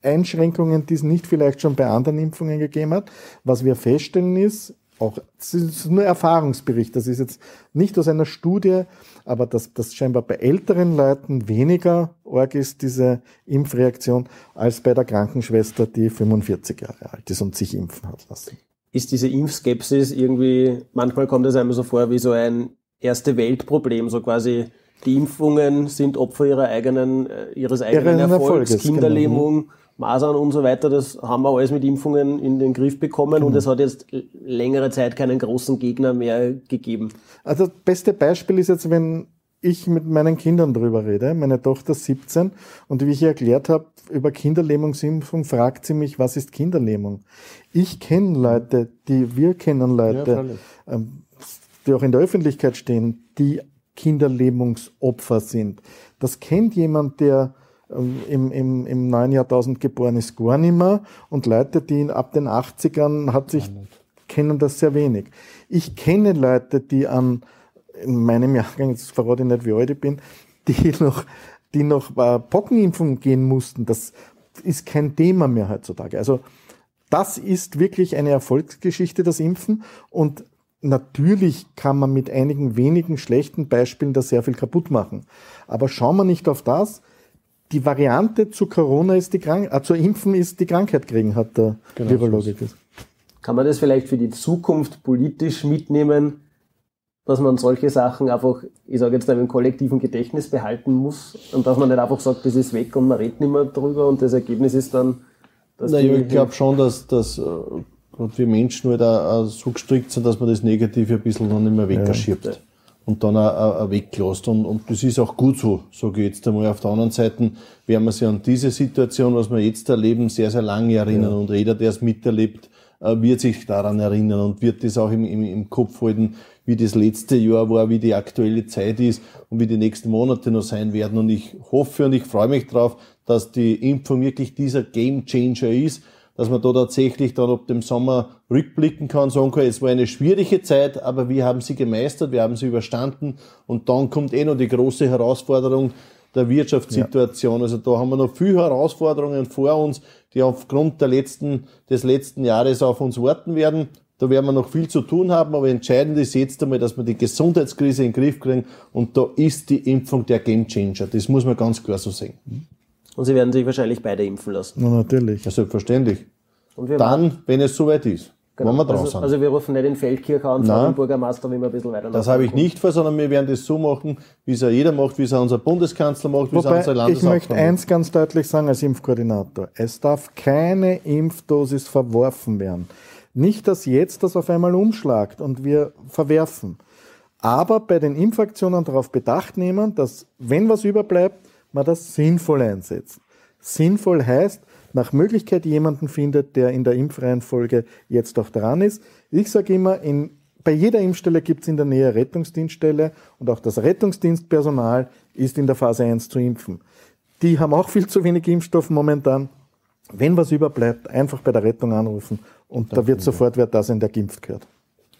Einschränkungen, die es nicht vielleicht schon bei anderen Impfungen gegeben hat. Was wir feststellen ist, auch, das ist nur Erfahrungsbericht, das ist jetzt nicht aus einer Studie, aber dass das scheinbar bei älteren Leuten weniger arg ist, diese Impfreaktion, als bei der Krankenschwester, die 45 Jahre alt ist und sich impfen hat lassen. Ist diese Impfskepsis irgendwie, manchmal kommt es einem so vor wie so ein erste Weltproblem, so quasi die Impfungen sind Opfer ihrer eigenen, äh, ihres eigenen Erfolgs, Erfolges, Kinderlähmung, genau. Masern und so weiter, das haben wir alles mit Impfungen in den Griff bekommen genau. und es hat jetzt längere Zeit keinen großen Gegner mehr gegeben. Also das beste Beispiel ist jetzt, wenn ich mit meinen Kindern drüber rede, meine Tochter 17, und wie ich ihr erklärt habe, über Kinderlähmungsimpfung fragt sie mich, was ist Kinderlähmung? Ich kenne Leute, die, wir kennen Leute, ja, ähm, die auch in der Öffentlichkeit stehen, die Kinderlähmungsopfer sind. Das kennt jemand, der im, im, im neuen Jahrtausend geboren ist, gar nicht mehr. Und Leute, die ab den 80ern hat sich, kennen das sehr wenig. Ich kenne Leute, die an, in meinem Jahrgang, jetzt verrate ich nicht, wie alt ich bin, die <laughs> noch, die noch äh, Pockenimpfung gehen mussten. Das ist kein Thema mehr heutzutage. Also, das ist wirklich eine Erfolgsgeschichte, das Impfen. Und natürlich kann man mit einigen wenigen schlechten Beispielen da sehr viel kaputt machen. Aber schauen wir nicht auf das, die Variante zu Corona ist die Krankheit, äh, zu Impfen ist die Krankheit kriegen, hat der genau, Virologe gesagt. Kann man das vielleicht für die Zukunft politisch mitnehmen, dass man solche Sachen einfach, ich sage jetzt im kollektiven Gedächtnis behalten muss und dass man nicht einfach sagt, das ist weg und man redet nicht mehr drüber und das Ergebnis ist dann, dass naja, ich glaube schon, dass, dass äh, wir Menschen halt auch, so gestrickt sind, dass man das Negative ein bisschen noch nicht mehr wegschiebt. Ja und dann auch, auch weglässt. Und, und das ist auch gut so, sage ich jetzt einmal. Auf der anderen Seite werden wir sich an diese Situation, was wir jetzt erleben, sehr, sehr lange erinnern. Ja. Und jeder, der es miterlebt, äh, wird sich daran erinnern und wird das auch im, im, im Kopf halten, wie das letzte Jahr war, wie die aktuelle Zeit ist und wie die nächsten Monate noch sein werden. Und ich hoffe und ich freue mich darauf, dass die Impfung wirklich dieser Game Changer ist dass man da tatsächlich dann ab dem Sommer rückblicken kann, sagen kann, es war eine schwierige Zeit, aber wir haben sie gemeistert, wir haben sie überstanden und dann kommt eh noch die große Herausforderung der Wirtschaftssituation. Ja. Also da haben wir noch viele Herausforderungen vor uns, die aufgrund der letzten, des letzten Jahres auf uns warten werden. Da werden wir noch viel zu tun haben, aber entscheidend ist jetzt einmal, dass wir die Gesundheitskrise in den Griff kriegen und da ist die Impfung der Gamechanger. Das muss man ganz klar so sehen. Und Sie werden sich wahrscheinlich beide impfen lassen. Na, natürlich. Ja, selbstverständlich. Und wir Dann, wenn es soweit ist. Genau. Wenn wir dran also, also wir rufen nicht den Feldkirch an, den Bürgermeister, wie wir ein bisschen weiter Das habe ich nicht vor, sondern wir werden das so machen, wie es ja jeder macht, wie es auch unser Bundeskanzler macht, wie es auch Wobei, unser ich Landeshauptmann möchte macht. eins ganz deutlich sagen als Impfkoordinator. Es darf keine Impfdosis verworfen werden. Nicht, dass jetzt das auf einmal umschlagt und wir verwerfen. Aber bei den Impfaktionen darauf bedacht nehmen, dass, wenn was überbleibt, man das sinnvoll einsetzt. Sinnvoll heißt, nach Möglichkeit jemanden findet, der in der Impfreihenfolge jetzt auch dran ist. Ich sage immer, in, bei jeder Impfstelle gibt es in der Nähe Rettungsdienststelle und auch das Rettungsdienstpersonal ist in der Phase 1 zu impfen. Die haben auch viel zu wenig Impfstoff momentan. Wenn was überbleibt, einfach bei der Rettung anrufen und da wird sofort wer da sein, der geimpft gehört.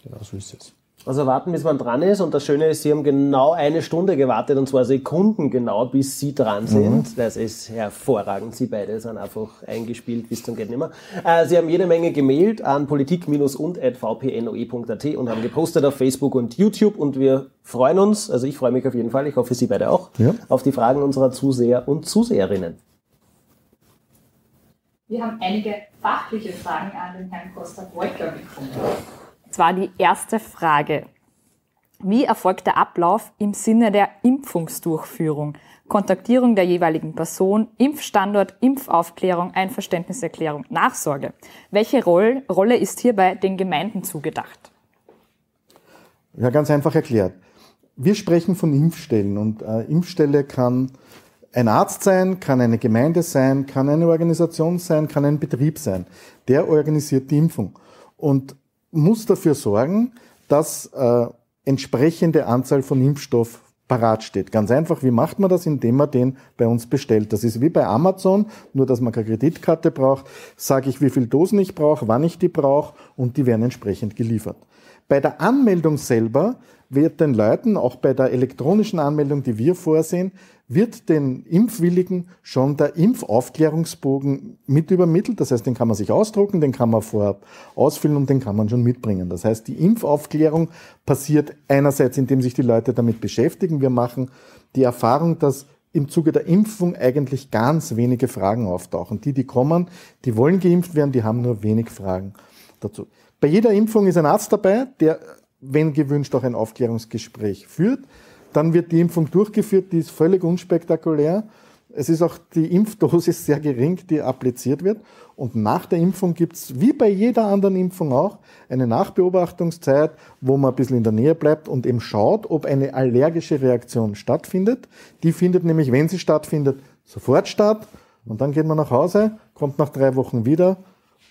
Genau, so ist es. Also warten, bis man dran ist. Und das Schöne ist, Sie haben genau eine Stunde gewartet, und zwar Sekunden genau, bis Sie dran sind. Das ist hervorragend. Sie beide sind einfach eingespielt bis zum geht nimmer. Äh, Sie haben jede Menge gemailt an politik-und.vpnoe.at und haben gepostet auf Facebook und YouTube. Und wir freuen uns, also ich freue mich auf jeden Fall, ich hoffe Sie beide auch, Ja. auf die Fragen unserer Zuseher und Zuseherinnen. Wir haben einige fachliche Fragen an den Herrn Costa-Beuker bekommen. Zwar die erste Frage. Wie erfolgt der Ablauf im Sinne der Impfungsdurchführung? Kontaktierung der jeweiligen Person, Impfstandort, Impfaufklärung, Einverständniserklärung, Nachsorge. Welche Roll- Rolle ist hierbei den Gemeinden zugedacht? Ja, ganz einfach erklärt. Wir sprechen von Impfstellen und äh, Impfstelle kann ein Arzt sein, kann eine Gemeinde sein, kann eine Organisation sein, kann ein Betrieb sein. Der organisiert die Impfung und muss dafür sorgen, dass äh, entsprechende Anzahl von Impfstoff parat steht. Ganz einfach, wie macht man das? Indem man den bei uns bestellt. Das ist wie bei Amazon, nur dass man keine Kreditkarte braucht. Sage ich, wie viel Dosen ich brauche, wann ich die brauche und die werden entsprechend geliefert. Bei der Anmeldung selber wird den Leuten, auch bei der elektronischen Anmeldung, die wir vorsehen, wird den Impfwilligen schon der Impfaufklärungsbogen mit übermittelt. Das heißt, den kann man sich ausdrucken, den kann man vorab ausfüllen und den kann man schon mitbringen. Das heißt, die Impfaufklärung passiert einerseits, indem sich die Leute damit beschäftigen. Wir machen die Erfahrung, dass im Zuge der Impfung eigentlich ganz wenige Fragen auftauchen. Die, die kommen, die wollen geimpft werden, die haben nur wenig Fragen dazu. Bei jeder Impfung ist ein Arzt dabei, der, wenn gewünscht, auch ein Aufklärungsgespräch führt. Dann wird die Impfung durchgeführt, die ist völlig unspektakulär. Es ist auch die Impfdosis sehr gering, die appliziert wird. Und nach der Impfung gibt's wie bei jeder anderen Impfung auch, eine Nachbeobachtungszeit, wo man ein bisschen in der Nähe bleibt und eben schaut, ob eine allergische Reaktion stattfindet. Die findet nämlich, wenn sie stattfindet, sofort statt. Und dann geht man nach Hause, kommt nach drei Wochen wieder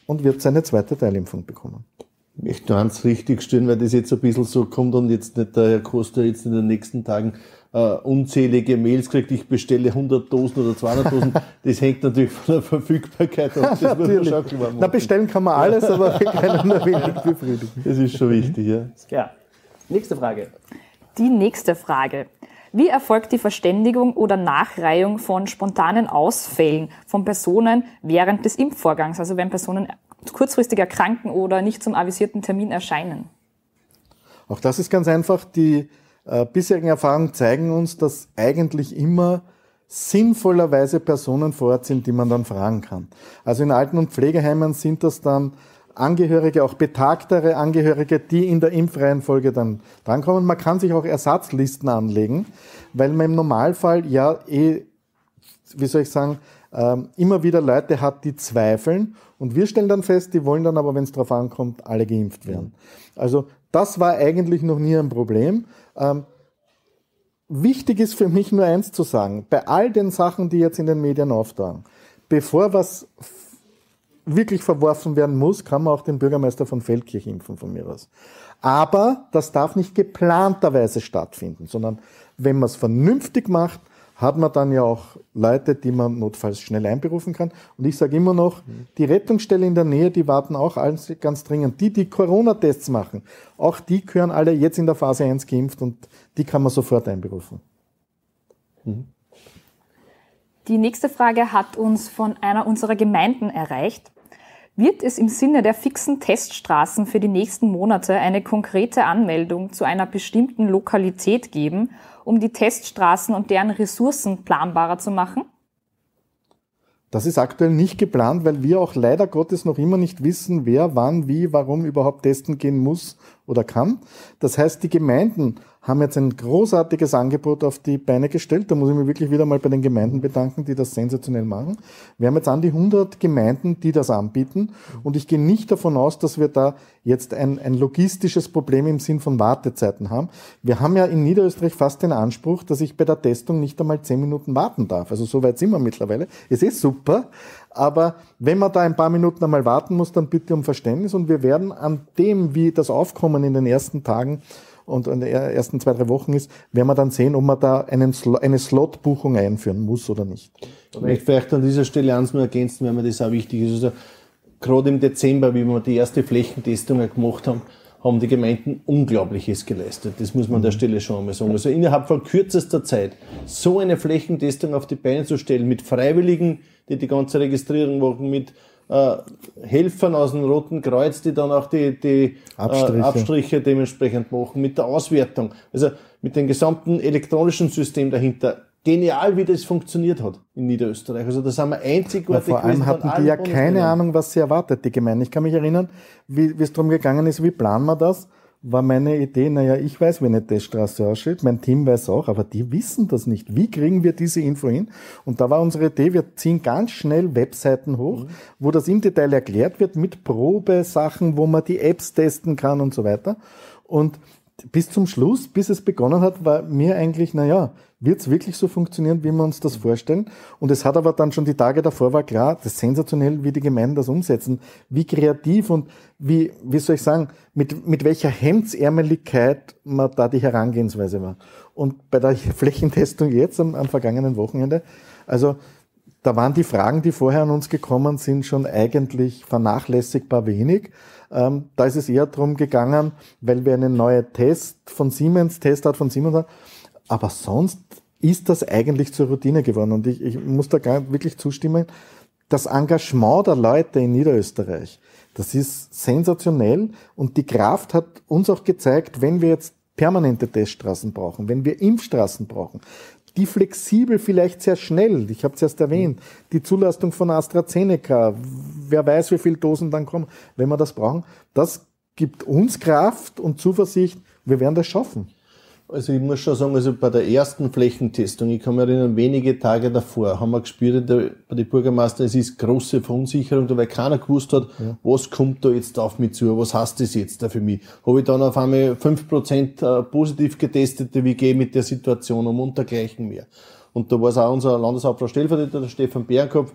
und wird seine zweite Teilimpfung bekommen. Ich möchte nur eins richtig stellen, weil das jetzt ein bisschen so kommt und jetzt nicht der Herr Costa jetzt in den nächsten Tagen äh, unzählige Mails kriegt, ich bestelle 100 Dosen oder 200 Dosen. <laughs> Das hängt natürlich von der Verfügbarkeit ab. <laughs> Das muss man Natürlich. schon klar machen. Na, bestellen kann man alles, aber <laughs> wir können nur wenig befriedigen. Das ist schon wichtig, ja. Ja. Nächste Frage. Die nächste Frage. Wie erfolgt die Verständigung oder Nachreihung von spontanen Ausfällen von Personen während des Impfvorgangs, also wenn Personen kurzfristig erkranken oder nicht zum avisierten Termin erscheinen? Auch das ist ganz einfach. Die äh, bisherigen Erfahrungen zeigen uns, dass eigentlich immer sinnvollerweise Personen vor Ort sind, die man dann fragen kann. Also in Alten- und Pflegeheimen sind das dann Angehörige, auch betagtere Angehörige, die in der Impfreihenfolge dann drankommen. Man kann sich auch Ersatzlisten anlegen, weil man im Normalfall ja eh, wie soll ich sagen, ähm, immer wieder Leute hat, die zweifeln. Und wir stellen dann fest, die wollen dann aber, wenn es darauf ankommt, alle geimpft werden. Also das war eigentlich noch nie ein Problem. Ähm, wichtig ist für mich nur eins zu sagen. Bei all den Sachen, die jetzt in den Medien auftauchen, bevor was wirklich verworfen werden muss, kann man auch den Bürgermeister von Feldkirch impfen von mir aus. Aber das darf nicht geplanterweise stattfinden, sondern wenn man es vernünftig macht, hat man dann ja auch Leute, die man notfalls schnell einberufen kann. Und ich sage immer noch, die Rettungsstelle in der Nähe, die warten auch alles ganz dringend. Die, die Corona-Tests machen, auch die gehören alle jetzt in der Phase 1 geimpft und die kann man sofort einberufen. Die nächste Frage hat uns von einer unserer Gemeinden erreicht. Wird es im Sinne der fixen Teststraßen für die nächsten Monate eine konkrete Anmeldung zu einer bestimmten Lokalität geben, um die Teststraßen und deren Ressourcen planbarer zu machen? Das ist aktuell nicht geplant, weil wir auch leider Gottes noch immer nicht wissen, wer wann, wie, warum überhaupt testen gehen muss oder kann. Das heißt, die Gemeinden haben jetzt ein großartiges Angebot auf die Beine gestellt. Da muss ich mich wirklich wieder mal bei den Gemeinden bedanken, die das sensationell machen. Wir haben jetzt an die 100 Gemeinden, die das anbieten. Und ich gehe nicht davon aus, dass wir da jetzt ein, ein logistisches Problem im Sinn von Wartezeiten haben. Wir haben ja in Niederösterreich fast den Anspruch, dass ich bei der Testung nicht einmal 10 Minuten warten darf. Also so weit sind wir mittlerweile. Es ist super. Aber wenn man da ein paar Minuten einmal warten muss, dann bitte um Verständnis. Und wir werden an dem, wie das Aufkommen in den ersten Tagen und in den ersten zwei, drei Wochen ist, werden wir dann sehen, ob man da einen, eine Slot-Buchung einführen muss oder nicht. Ich möchte vielleicht an dieser Stelle eins nur ergänzen, weil mir das auch wichtig ist. Also, gerade im Dezember, wie wir die erste Flächentestung gemacht haben, haben die Gemeinden Unglaubliches geleistet. Das muss man an der Stelle schon einmal sagen. Also innerhalb von kürzester Zeit so eine Flächentestung auf die Beine zu stellen mit Freiwilligen, die die ganze Registrierung machen, mit äh, Helfern aus dem Roten Kreuz, die dann auch die, die Abstriche. Äh, Abstriche dementsprechend machen, mit der Auswertung. Also mit dem gesamten elektronischen System dahinter. Genial, wie das funktioniert hat in Niederösterreich. Also das haben wir einzigartig. Ja, vor allem hatten die ja keine Ahnung, was sie erwartet, die Gemeinde. Ich kann mich erinnern, wie, wie es darum gegangen ist, wie planen wir das? War meine Idee, naja, ich weiß, wie eine Teststraße aussieht, mein Team weiß auch, aber die wissen das nicht. Wie kriegen wir diese Info hin? Und da war unsere Idee, wir ziehen ganz schnell Webseiten hoch, mhm. wo das im Detail erklärt wird mit Probesachen, wo man die Apps testen kann und so weiter. Und bis zum Schluss, bis es begonnen hat, war mir eigentlich, naja, wird es wirklich so funktionieren, wie wir uns das vorstellen? Und es hat aber dann schon die Tage davor war klar, das ist sensationell, wie die Gemeinden das umsetzen, wie kreativ und wie, wie soll ich sagen, mit, mit welcher Hemdsärmeligkeit man da die Herangehensweise war. Und bei der <laughs> Flächentestung jetzt am, am vergangenen Wochenende, also da waren die Fragen, die vorher an uns gekommen sind, schon eigentlich vernachlässigbar wenig. Ähm, da ist es eher darum gegangen, weil wir eine neue Test von Siemens, Testart von Siemens haben, aber sonst ist das eigentlich zur Routine geworden. Und ich, ich muss da gar wirklich zustimmen. Das Engagement der Leute in Niederösterreich, das ist sensationell. Und die Kraft hat uns auch gezeigt, wenn wir jetzt permanente Teststraßen brauchen, wenn wir Impfstraßen brauchen, die flexibel vielleicht sehr schnell, ich habe es erst erwähnt, die Zulassung von AstraZeneca, wer weiß, wie viele Dosen dann kommen, wenn wir das brauchen, das gibt uns Kraft und Zuversicht, wir werden das schaffen. Also ich muss schon sagen, also bei der ersten Flächentestung, ich kann mich erinnern, wenige Tage davor haben wir gespürt der, bei den Bürgermeistern, es ist große Verunsicherung, weil keiner gewusst hat, ja. was kommt da jetzt auf mich zu, was heißt das jetzt da für mich. Habe ich dann auf einmal fünf Prozent äh, positiv getestete, wie gehe ich mit der Situation um und dergleichen mehr. Und da war es auch unser Landeshauptfrau Stellvertreter, der Stefan Bärenkopf,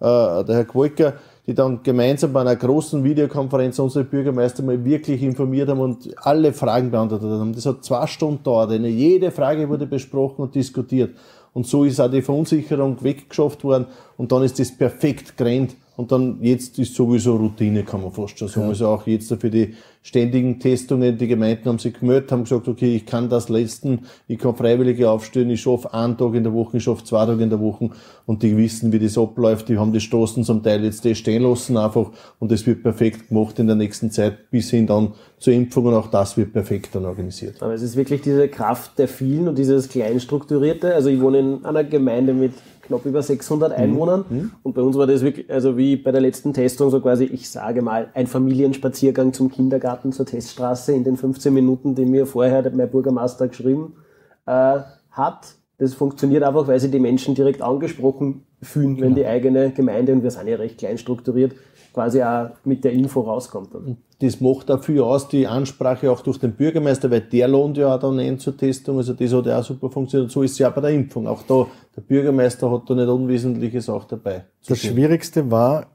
äh, der Herr Gwolker, die dann gemeinsam bei einer großen Videokonferenz unsere Bürgermeister mal wirklich informiert haben und alle Fragen beantwortet haben. Das hat zwei Stunden gedauert. Jede Frage wurde besprochen und diskutiert. Und so ist auch die Verunsicherung weggeschafft worden und dann ist das perfekt gerannt und dann jetzt ist sowieso Routine, kann man fast schon sagen. Ja. Also auch jetzt für die ständigen Testungen, die Gemeinden haben sich gemeldet, haben gesagt, okay, ich kann das leisten, ich kann Freiwillige aufstellen, ich schaffe einen Tag in der Woche, ich schaffe zwei Tage in der Woche. Und die wissen, wie das abläuft, die haben die Straßen zum Teil jetzt stehen lassen einfach. Und das wird perfekt gemacht in der nächsten Zeit bis hin dann zur Impfung. Und auch das wird perfekt dann organisiert. Aber es ist wirklich diese Kraft der vielen und dieses kleinstrukturierte, also ich wohne in einer Gemeinde mit knapp über 600 Einwohnern. Mhm. Und bei uns war das wirklich, also wie bei der letzten Testung, so quasi, ich sage mal, ein Familienspaziergang zum Kindergarten zur Teststraße in den 15 Minuten, die mir vorher mein Bürgermeister geschrieben äh, hat. Das funktioniert einfach, weil sich die Menschen direkt angesprochen fühlen, wenn genau. die eigene Gemeinde, und wir sind ja recht klein strukturiert, quasi auch mit der Info rauskommt. Dann. Das macht dafür aus, die Ansprache auch durch den Bürgermeister, weil der lohnt ja auch dann ein zur Testung, also das hat ja auch super funktioniert. So ist es ja bei der Impfung. Auch da, der Bürgermeister hat da nicht Unwesentliches auch dabei. Das tun. Schwierigste war,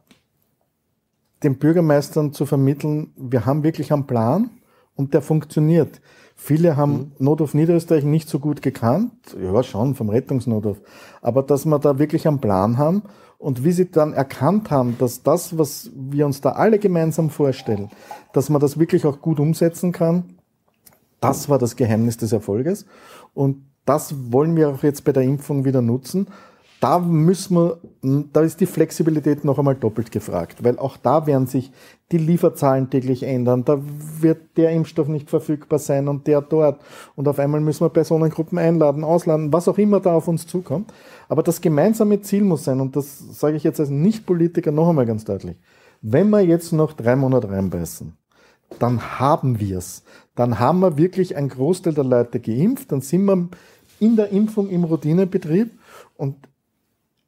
den Bürgermeistern zu vermitteln, wir haben wirklich einen Plan und der funktioniert. Viele haben mhm. Notruf Niederösterreich nicht so gut gekannt, ja schon, vom Rettungsnotruf, aber dass wir da wirklich einen Plan haben und wie sie dann erkannt haben, dass das, was wir uns da alle gemeinsam vorstellen, dass man das wirklich auch gut umsetzen kann, das war das Geheimnis des Erfolges. Und das wollen wir auch jetzt bei der Impfung wieder nutzen da müssen wir, da ist die Flexibilität noch einmal doppelt gefragt, weil auch da werden sich die Lieferzahlen täglich ändern. Da wird der Impfstoff nicht verfügbar sein und der dort. Und auf einmal müssen wir Personengruppen einladen, ausladen, was auch immer da auf uns zukommt. Aber das gemeinsame Ziel muss sein, und das sage ich jetzt als Nicht-Politiker noch einmal ganz deutlich, wenn wir jetzt noch drei Monate reinbeißen, dann haben wir es. Dann haben wir wirklich einen Großteil der Leute geimpft, dann sind wir in der Impfung im Routinebetrieb und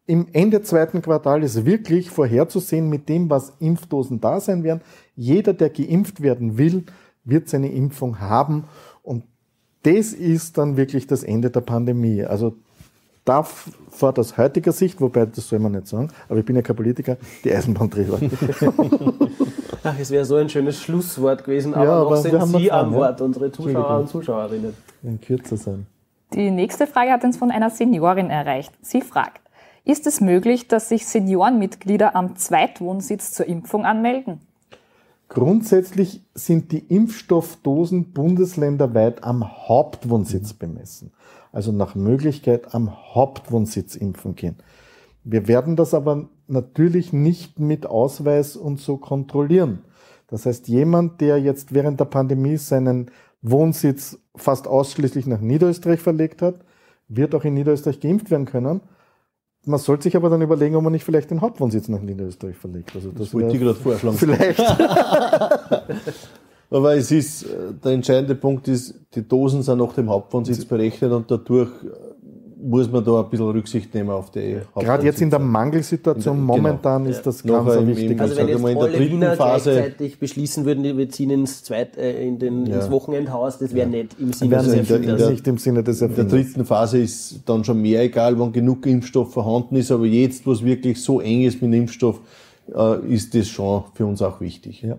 im Ende zweiten Quartal ist wirklich vorherzusehen mit dem, was Impfdosen da sein werden. Jeder, der geimpft werden will, wird seine Impfung haben und das ist dann wirklich das Ende der Pandemie. Also darf vor aus heutiger Sicht, wobei das soll man nicht sagen, aber ich bin ja kein Politiker, die Eisenbahnträger. <laughs> Ach, es wäre so ein schönes Schlusswort gewesen, aber Ja, noch aber sind wir haben Sie noch am ja? Wort, unsere Zuschauer und Zuschauerinnen. Ein kürzer sein. Die nächste Frage hat uns von einer Seniorin erreicht. Sie fragt, ist es möglich, dass sich Seniorenmitglieder am Zweitwohnsitz zur Impfung anmelden? Grundsätzlich sind die Impfstoffdosen bundesländerweit am Hauptwohnsitz bemessen. Also nach Möglichkeit am Hauptwohnsitz impfen gehen. Wir werden das aber natürlich nicht mit Ausweis und so kontrollieren. Das heißt, jemand, der jetzt während der Pandemie seinen Wohnsitz fast ausschließlich nach Niederösterreich verlegt hat, wird auch in Niederösterreich geimpft werden können. Man sollte sich aber dann überlegen, ob man nicht vielleicht den Hauptwohnsitz nach Niederösterreich verlegt. Also das, Das wollte ich gerade vorschlagen. vielleicht <laughs> Aber es ist, äh, der entscheidende Punkt ist, die Dosen sind nach dem Hauptwohnsitz berechnet und dadurch äh, muss man da ein bisschen Rücksicht nehmen auf die Gerade jetzt in der. Mangelsituation In der- genau. momentan ist das Noch ganz ein im- wichtiger. im- Also wenn jetzt mal, in der dritten Wiener Phase- gleichzeitig beschließen würden, wir ziehen ins, Zweit, äh, in den, Ja. ins Wochenendhaus, das wäre nicht im Sinne des in der- in der- nicht im Sinne des In der dritten Phase ist dann schon mehr egal, wann genug Impfstoff vorhanden ist, aber jetzt, wo es wirklich so eng ist mit dem Impfstoff, äh, ist das schon für uns auch wichtig. Ja.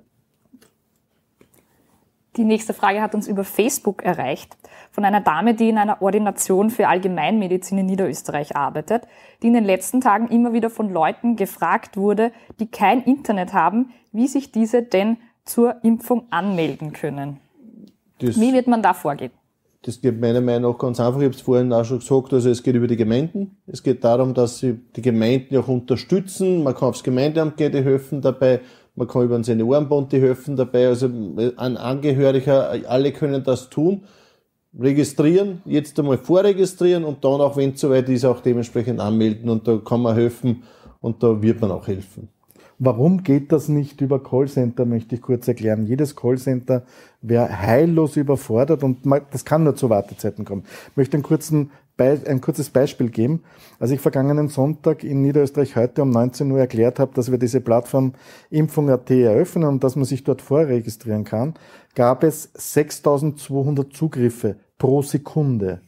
Die nächste Frage hat uns über Facebook erreicht von einer Dame, die in einer Ordination für Allgemeinmedizin in Niederösterreich arbeitet, die in den letzten Tagen immer wieder von Leuten gefragt wurde, die kein Internet haben, wie sich diese denn zur Impfung anmelden können. Das, Wie wird man da vorgehen? das geht meiner Meinung nach ganz einfach. Ich habe es vorhin auch schon gesagt, also es geht über die Gemeinden. Es geht darum, dass sie die Gemeinden auch unterstützen. Man kann aufs Gemeindeamt gehen, die helfen dabei. Man kann über den Seniorenbund, die helfen dabei. Also ein Angehöriger, alle können das tun. Registrieren, jetzt einmal vorregistrieren und dann auch, wenn es soweit ist, auch dementsprechend anmelden und da kann man helfen und da wird man auch helfen. Warum geht das nicht über Callcenter, möchte ich kurz erklären. Jedes Callcenter wäre heillos überfordert und das kann nur zu Wartezeiten kommen. Ich möchte einen kurzen Be ein kurzes Beispiel geben. Als ich vergangenen Sonntag in Niederösterreich heute um 19 Uhr erklärt habe, dass wir diese Plattform Impfung.at eröffnen und dass man sich dort vorregistrieren kann, gab es 6200 Zugriffe pro Sekunde.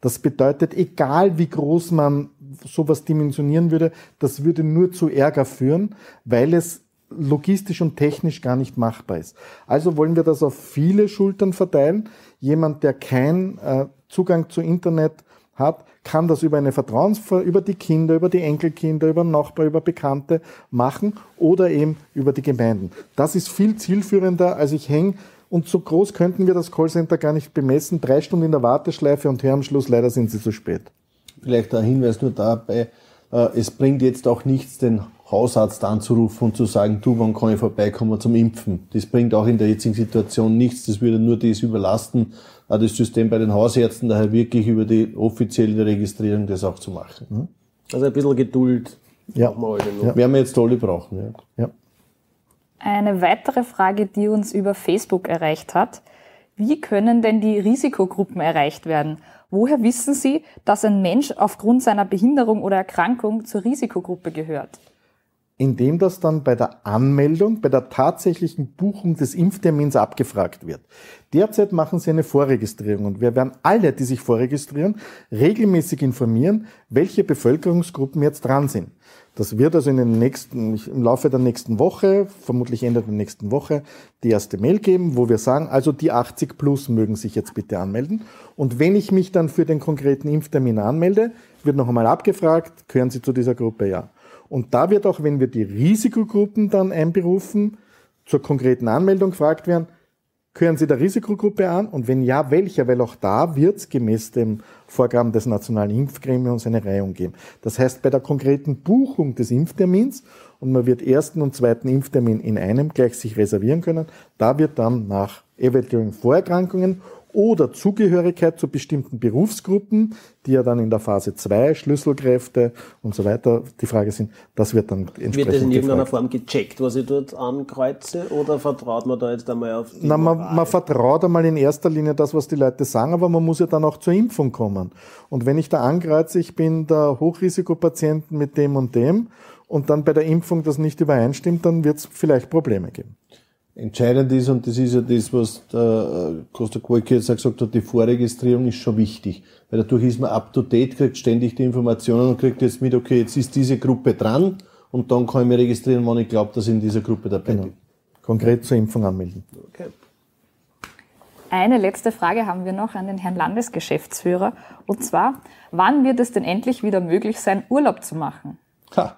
Das bedeutet, egal wie groß man sowas dimensionieren würde, das würde nur zu Ärger führen, weil es logistisch und technisch gar nicht machbar ist. Also wollen wir das auf viele Schultern verteilen. Jemand, der keinen äh, Zugang zu Internet hat, kann das über eine Vertrauensver über die Kinder, über die Enkelkinder, über Nachbar, über Bekannte machen oder eben über die Gemeinden. Das ist viel zielführender, als ich hänge und so groß könnten wir das Callcenter gar nicht bemessen. Drei Stunden in der Warteschleife und her am Schluss, leider sind sie zu spät. Vielleicht ein Hinweis nur dabei, äh, es bringt jetzt auch nichts, den Hausarzt anzurufen und zu sagen, du, wann kann ich vorbeikommen zum Impfen? Das bringt auch in der jetzigen Situation nichts, das würde nur das überlasten, auch das System bei den Hausärzten, daher wirklich über die offizielle Registrierung das auch zu machen. Also ein bisschen Geduld. Ja. noch. Ja. Werden wir jetzt alle brauchen. Ja. Ja. Eine weitere Frage, die uns über Facebook erreicht hat. Wie können denn die Risikogruppen erreicht werden? Woher wissen Sie, dass ein Mensch aufgrund seiner Behinderung oder Erkrankung zur Risikogruppe gehört? Indem das dann bei der Anmeldung, bei der tatsächlichen Buchung des Impftermins abgefragt wird. Derzeit machen Sie eine Vorregistrierung und wir werden alle, die sich vorregistrieren, regelmäßig informieren, welche Bevölkerungsgruppen jetzt dran sind. Das wird also in den nächsten, im Laufe der nächsten Woche, vermutlich Ende der nächsten Woche, die erste Mail geben, wo wir sagen, also die 80 plus mögen sich jetzt bitte anmelden. Und wenn ich mich dann für den konkreten Impftermin anmelde, wird noch einmal abgefragt, gehören Sie zu dieser Gruppe? Ja. Und da wird auch, wenn wir die Risikogruppen dann einberufen, zur konkreten Anmeldung gefragt werden, gehören Sie der Risikogruppe an? Und wenn ja, welcher? Weil auch da wird es gemäß dem Vorgaben des Nationalen Impfgremiums eine Reihung geben. Das heißt, bei der konkreten Buchung des Impftermins und man wird ersten und zweiten Impftermin in einem gleich sich reservieren können, da wird dann nach eventuellen Vorerkrankungen oder Zugehörigkeit zu bestimmten Berufsgruppen, die ja dann in der Phase 2 Schlüsselkräfte und so weiter die Frage sind, das wird dann entsprechend Wird das in irgendeiner gefragt. Form gecheckt, was ich dort ankreuze, oder vertraut man da jetzt einmal auf die Na, man, man vertraut einmal in erster Linie das, was die Leute sagen, aber man muss ja dann auch zur Impfung kommen. Und wenn ich da ankreuze, ich bin der Hochrisikopatient mit dem und dem und dann bei der Impfung das nicht übereinstimmt, dann wird es vielleicht Probleme geben. Entscheidend ist, und das ist ja das, was der äh, Costa Quake jetzt auch gesagt hat, die Vorregistrierung ist schon wichtig. Weil dadurch ist man up to date, kriegt ständig die Informationen und kriegt jetzt mit, okay, jetzt ist diese Gruppe dran und dann kann ich mich registrieren, wenn ich glaube, dass ich in dieser Gruppe dabei bin. Konkret zur Impfung anmelden. Okay. Eine letzte Frage haben wir noch an den Herrn Landesgeschäftsführer. Und zwar, wann wird es denn endlich wieder möglich sein, Urlaub zu machen? Ha.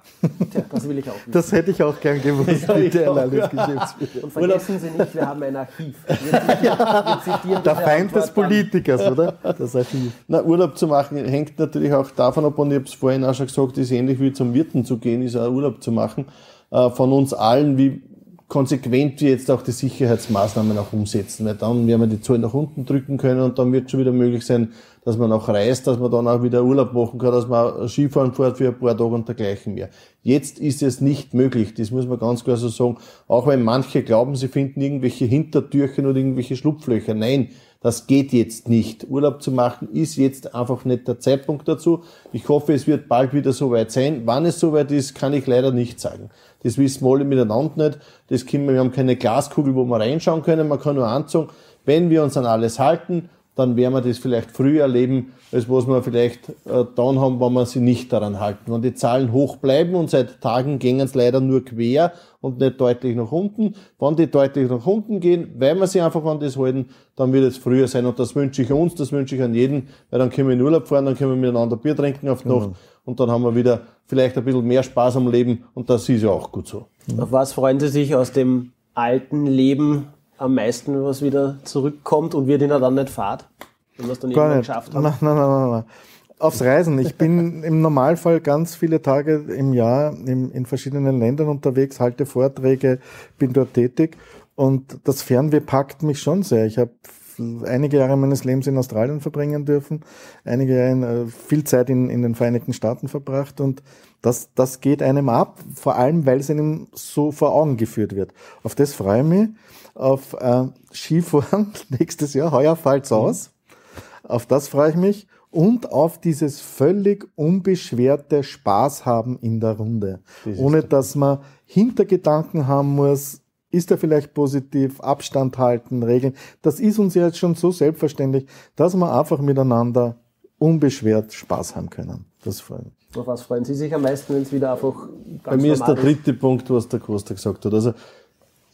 Tja, das will ich auch wissen. Das hätte ich auch gern gewusst, Ja, Herr auch. Landesgeschäftsführer. Und vergessen Sie nicht, wir haben ein Archiv. <laughs> Zitieren Der Feind des. Politikers, oder? Das Archiv. Na, Urlaub zu machen hängt natürlich auch davon ab, und ich habe es vorhin auch schon gesagt, ist ähnlich wie zum Wirten zu gehen, ist auch Urlaub zu machen. Äh, von uns allen, wie konsequent wir jetzt auch die Sicherheitsmaßnahmen auch umsetzen, weil dann werden wir die Zahlen nach unten drücken können und dann wird schon wieder möglich sein, dass man auch reist, dass man dann auch wieder Urlaub machen kann, dass man Skifahren fährt für ein paar Tage und dergleichen mehr. Jetzt ist es nicht möglich, das muss man ganz klar so sagen, auch wenn manche glauben, sie finden irgendwelche Hintertürchen oder irgendwelche Schlupflöcher. Nein, das geht jetzt nicht. Urlaub zu machen ist jetzt einfach nicht der Zeitpunkt dazu. Ich hoffe, es wird bald wieder soweit sein. Wann es soweit ist, kann ich leider nicht sagen. Das wissen wir alle miteinander nicht. Das können wir, wir haben keine Glaskugel, wo wir reinschauen können. Man kann nur anzeigen, wenn wir uns an alles halten, dann werden wir das vielleicht früher erleben, als was wir vielleicht äh, dann haben, wenn wir sie nicht daran halten. Wenn die Zahlen hoch bleiben und seit Tagen gehen es leider nur quer und nicht deutlich nach unten, wenn die deutlich nach unten gehen, weil wir sie einfach an das halten, dann wird es früher sein. Und das wünsche ich uns, das wünsche ich an jeden, weil dann können wir in Urlaub fahren, dann können wir miteinander Bier trinken auf die Nacht und dann haben wir wieder vielleicht ein bisschen mehr Spaß am Leben und das ist ja auch gut so. Auf was freuen Sie sich aus dem alten Leben am meisten, was wieder zurückkommt und wird Ihnen dann nicht fahrt? Wenn wir es dann Gar irgendwann nicht. geschafft Nein, haben? nein, nein, nein, nein. Aufs Reisen. Ich bin <laughs> im Normalfall ganz viele Tage im Jahr in, in verschiedenen Ländern unterwegs, halte Vorträge, bin dort tätig und das Fernweh packt mich schon sehr. Ich habe einige Jahre meines Lebens in Australien verbringen dürfen, einige Jahre äh, viel Zeit in, in den Vereinigten Staaten verbracht und das, das geht einem ab, vor allem weil es einem so vor Augen geführt wird. Auf das freue ich mich. Auf äh, Skifahren <laughs> nächstes Jahr, heuer fällt's aus. Auf das freue ich mich. Und auf dieses völlig unbeschwerte Spaß haben in der Runde. Ohne dass man Hintergedanken haben muss, ist er vielleicht positiv, Abstand halten, Regeln. Das ist uns ja jetzt schon so selbstverständlich, dass wir einfach miteinander unbeschwert Spaß haben können. Das freut mich. Auf was freuen Sie sich am meisten, wenn es wieder einfach ganz Bei mir ist der dritte Punkt, was der Costa gesagt hat. Also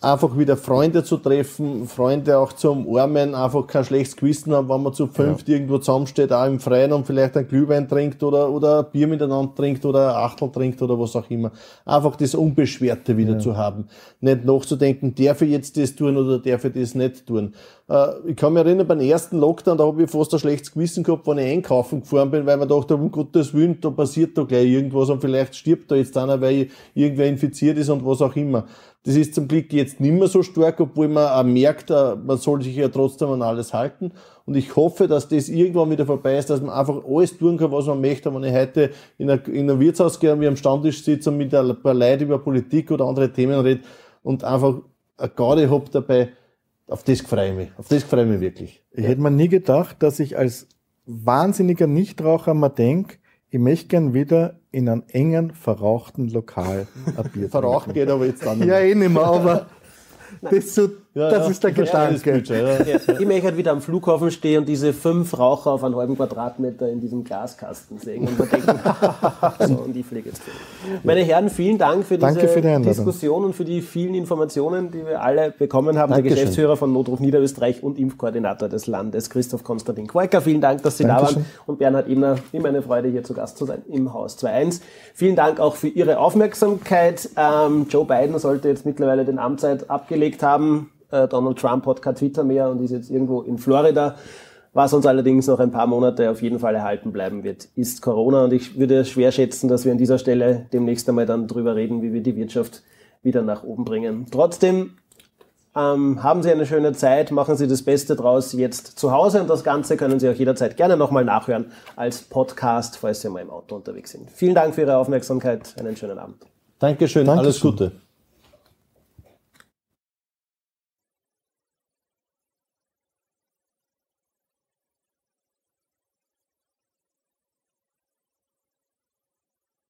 einfach wieder Freunde zu treffen, Freunde auch zu umarmen, einfach kein schlechtes Gewissen haben, wenn man zu fünft irgendwo zusammensteht, auch im Freien und vielleicht ein Glühwein trinkt oder, oder ein Bier miteinander trinkt oder ein Achtel trinkt oder was auch immer. Einfach das Unbeschwerte wieder zu haben. Nicht nachzudenken, darf ich jetzt das tun oder darf ich das nicht tun. Äh, ich kann mich erinnern, beim ersten Lockdown, da habe ich fast ein schlechtes Gewissen gehabt, wenn ich einkaufen gefahren bin, weil man dachte, um Gottes Willen, da passiert da gleich irgendwas und vielleicht stirbt da jetzt einer, weil irgendwer infiziert ist und was auch immer. Das ist zum Glück jetzt nicht mehr so stark, obwohl man auch merkt, äh, man soll sich ja trotzdem an alles halten. Und ich hoffe, dass das irgendwann wieder vorbei ist, dass man einfach alles tun kann, was man möchte. Wenn ich heute in ein, in ein Wirtshaus gehe und wir am Stammtisch sitze und mit ein paar Leuten über Politik oder andere Themen rede und einfach eine Garde hab dabei, auf das freue ich mich. Auf das freue ich mich wirklich. Ich hätte mir nie gedacht, dass ich als wahnsinniger Nichtraucher mal denk, ich möchte gern wieder in einem engen, verrauchten Lokal <laughs> ein Bier Verraucht geht aber jetzt nicht Ja, eh nicht mehr, aber <laughs> das, so, Ja, das ja. ist der Gedanke. Ja. Ja, ich möchte halt wieder am Flughafen stehen und diese fünf Raucher auf einen halben Quadratmeter in diesem Glaskasten sehen und mir denken, <laughs> so, und ich fliege jetzt. Meine Herren, vielen Dank für diese für die. Diskussion und für die vielen Informationen, die wir alle bekommen haben. Der Dankeschön. Geschäftsführer von Notruf Niederösterreich und Impfkoordinator des Landes, Christoph Konstantin Quoiker. Vielen Dank, dass Sie da Dankeschön. waren. Und Bernhard Ebner, immer eine Freude, hier zu Gast zu sein im Haus 2.1. Vielen Dank auch für Ihre Aufmerksamkeit. Ähm, Joe Biden sollte jetzt mittlerweile den Amtszeit abgelegt haben. Äh, Donald Trump hat kein Twitter mehr und ist jetzt irgendwo in Florida. Was uns allerdings noch ein paar Monate auf jeden Fall erhalten bleiben wird, ist Corona. Und ich würde schwer schätzen, dass wir an dieser Stelle demnächst einmal dann drüber reden, wie wir die Wirtschaft wieder nach oben bringen. Trotzdem ähm, haben Sie eine schöne Zeit, machen Sie das Beste draus jetzt zu Hause und das Ganze können Sie auch jederzeit gerne nochmal nachhören als Podcast, falls Sie mal im Auto unterwegs sind. Vielen Dank für Ihre Aufmerksamkeit, einen schönen Abend. Dankeschön, Dankeschön. alles Gute.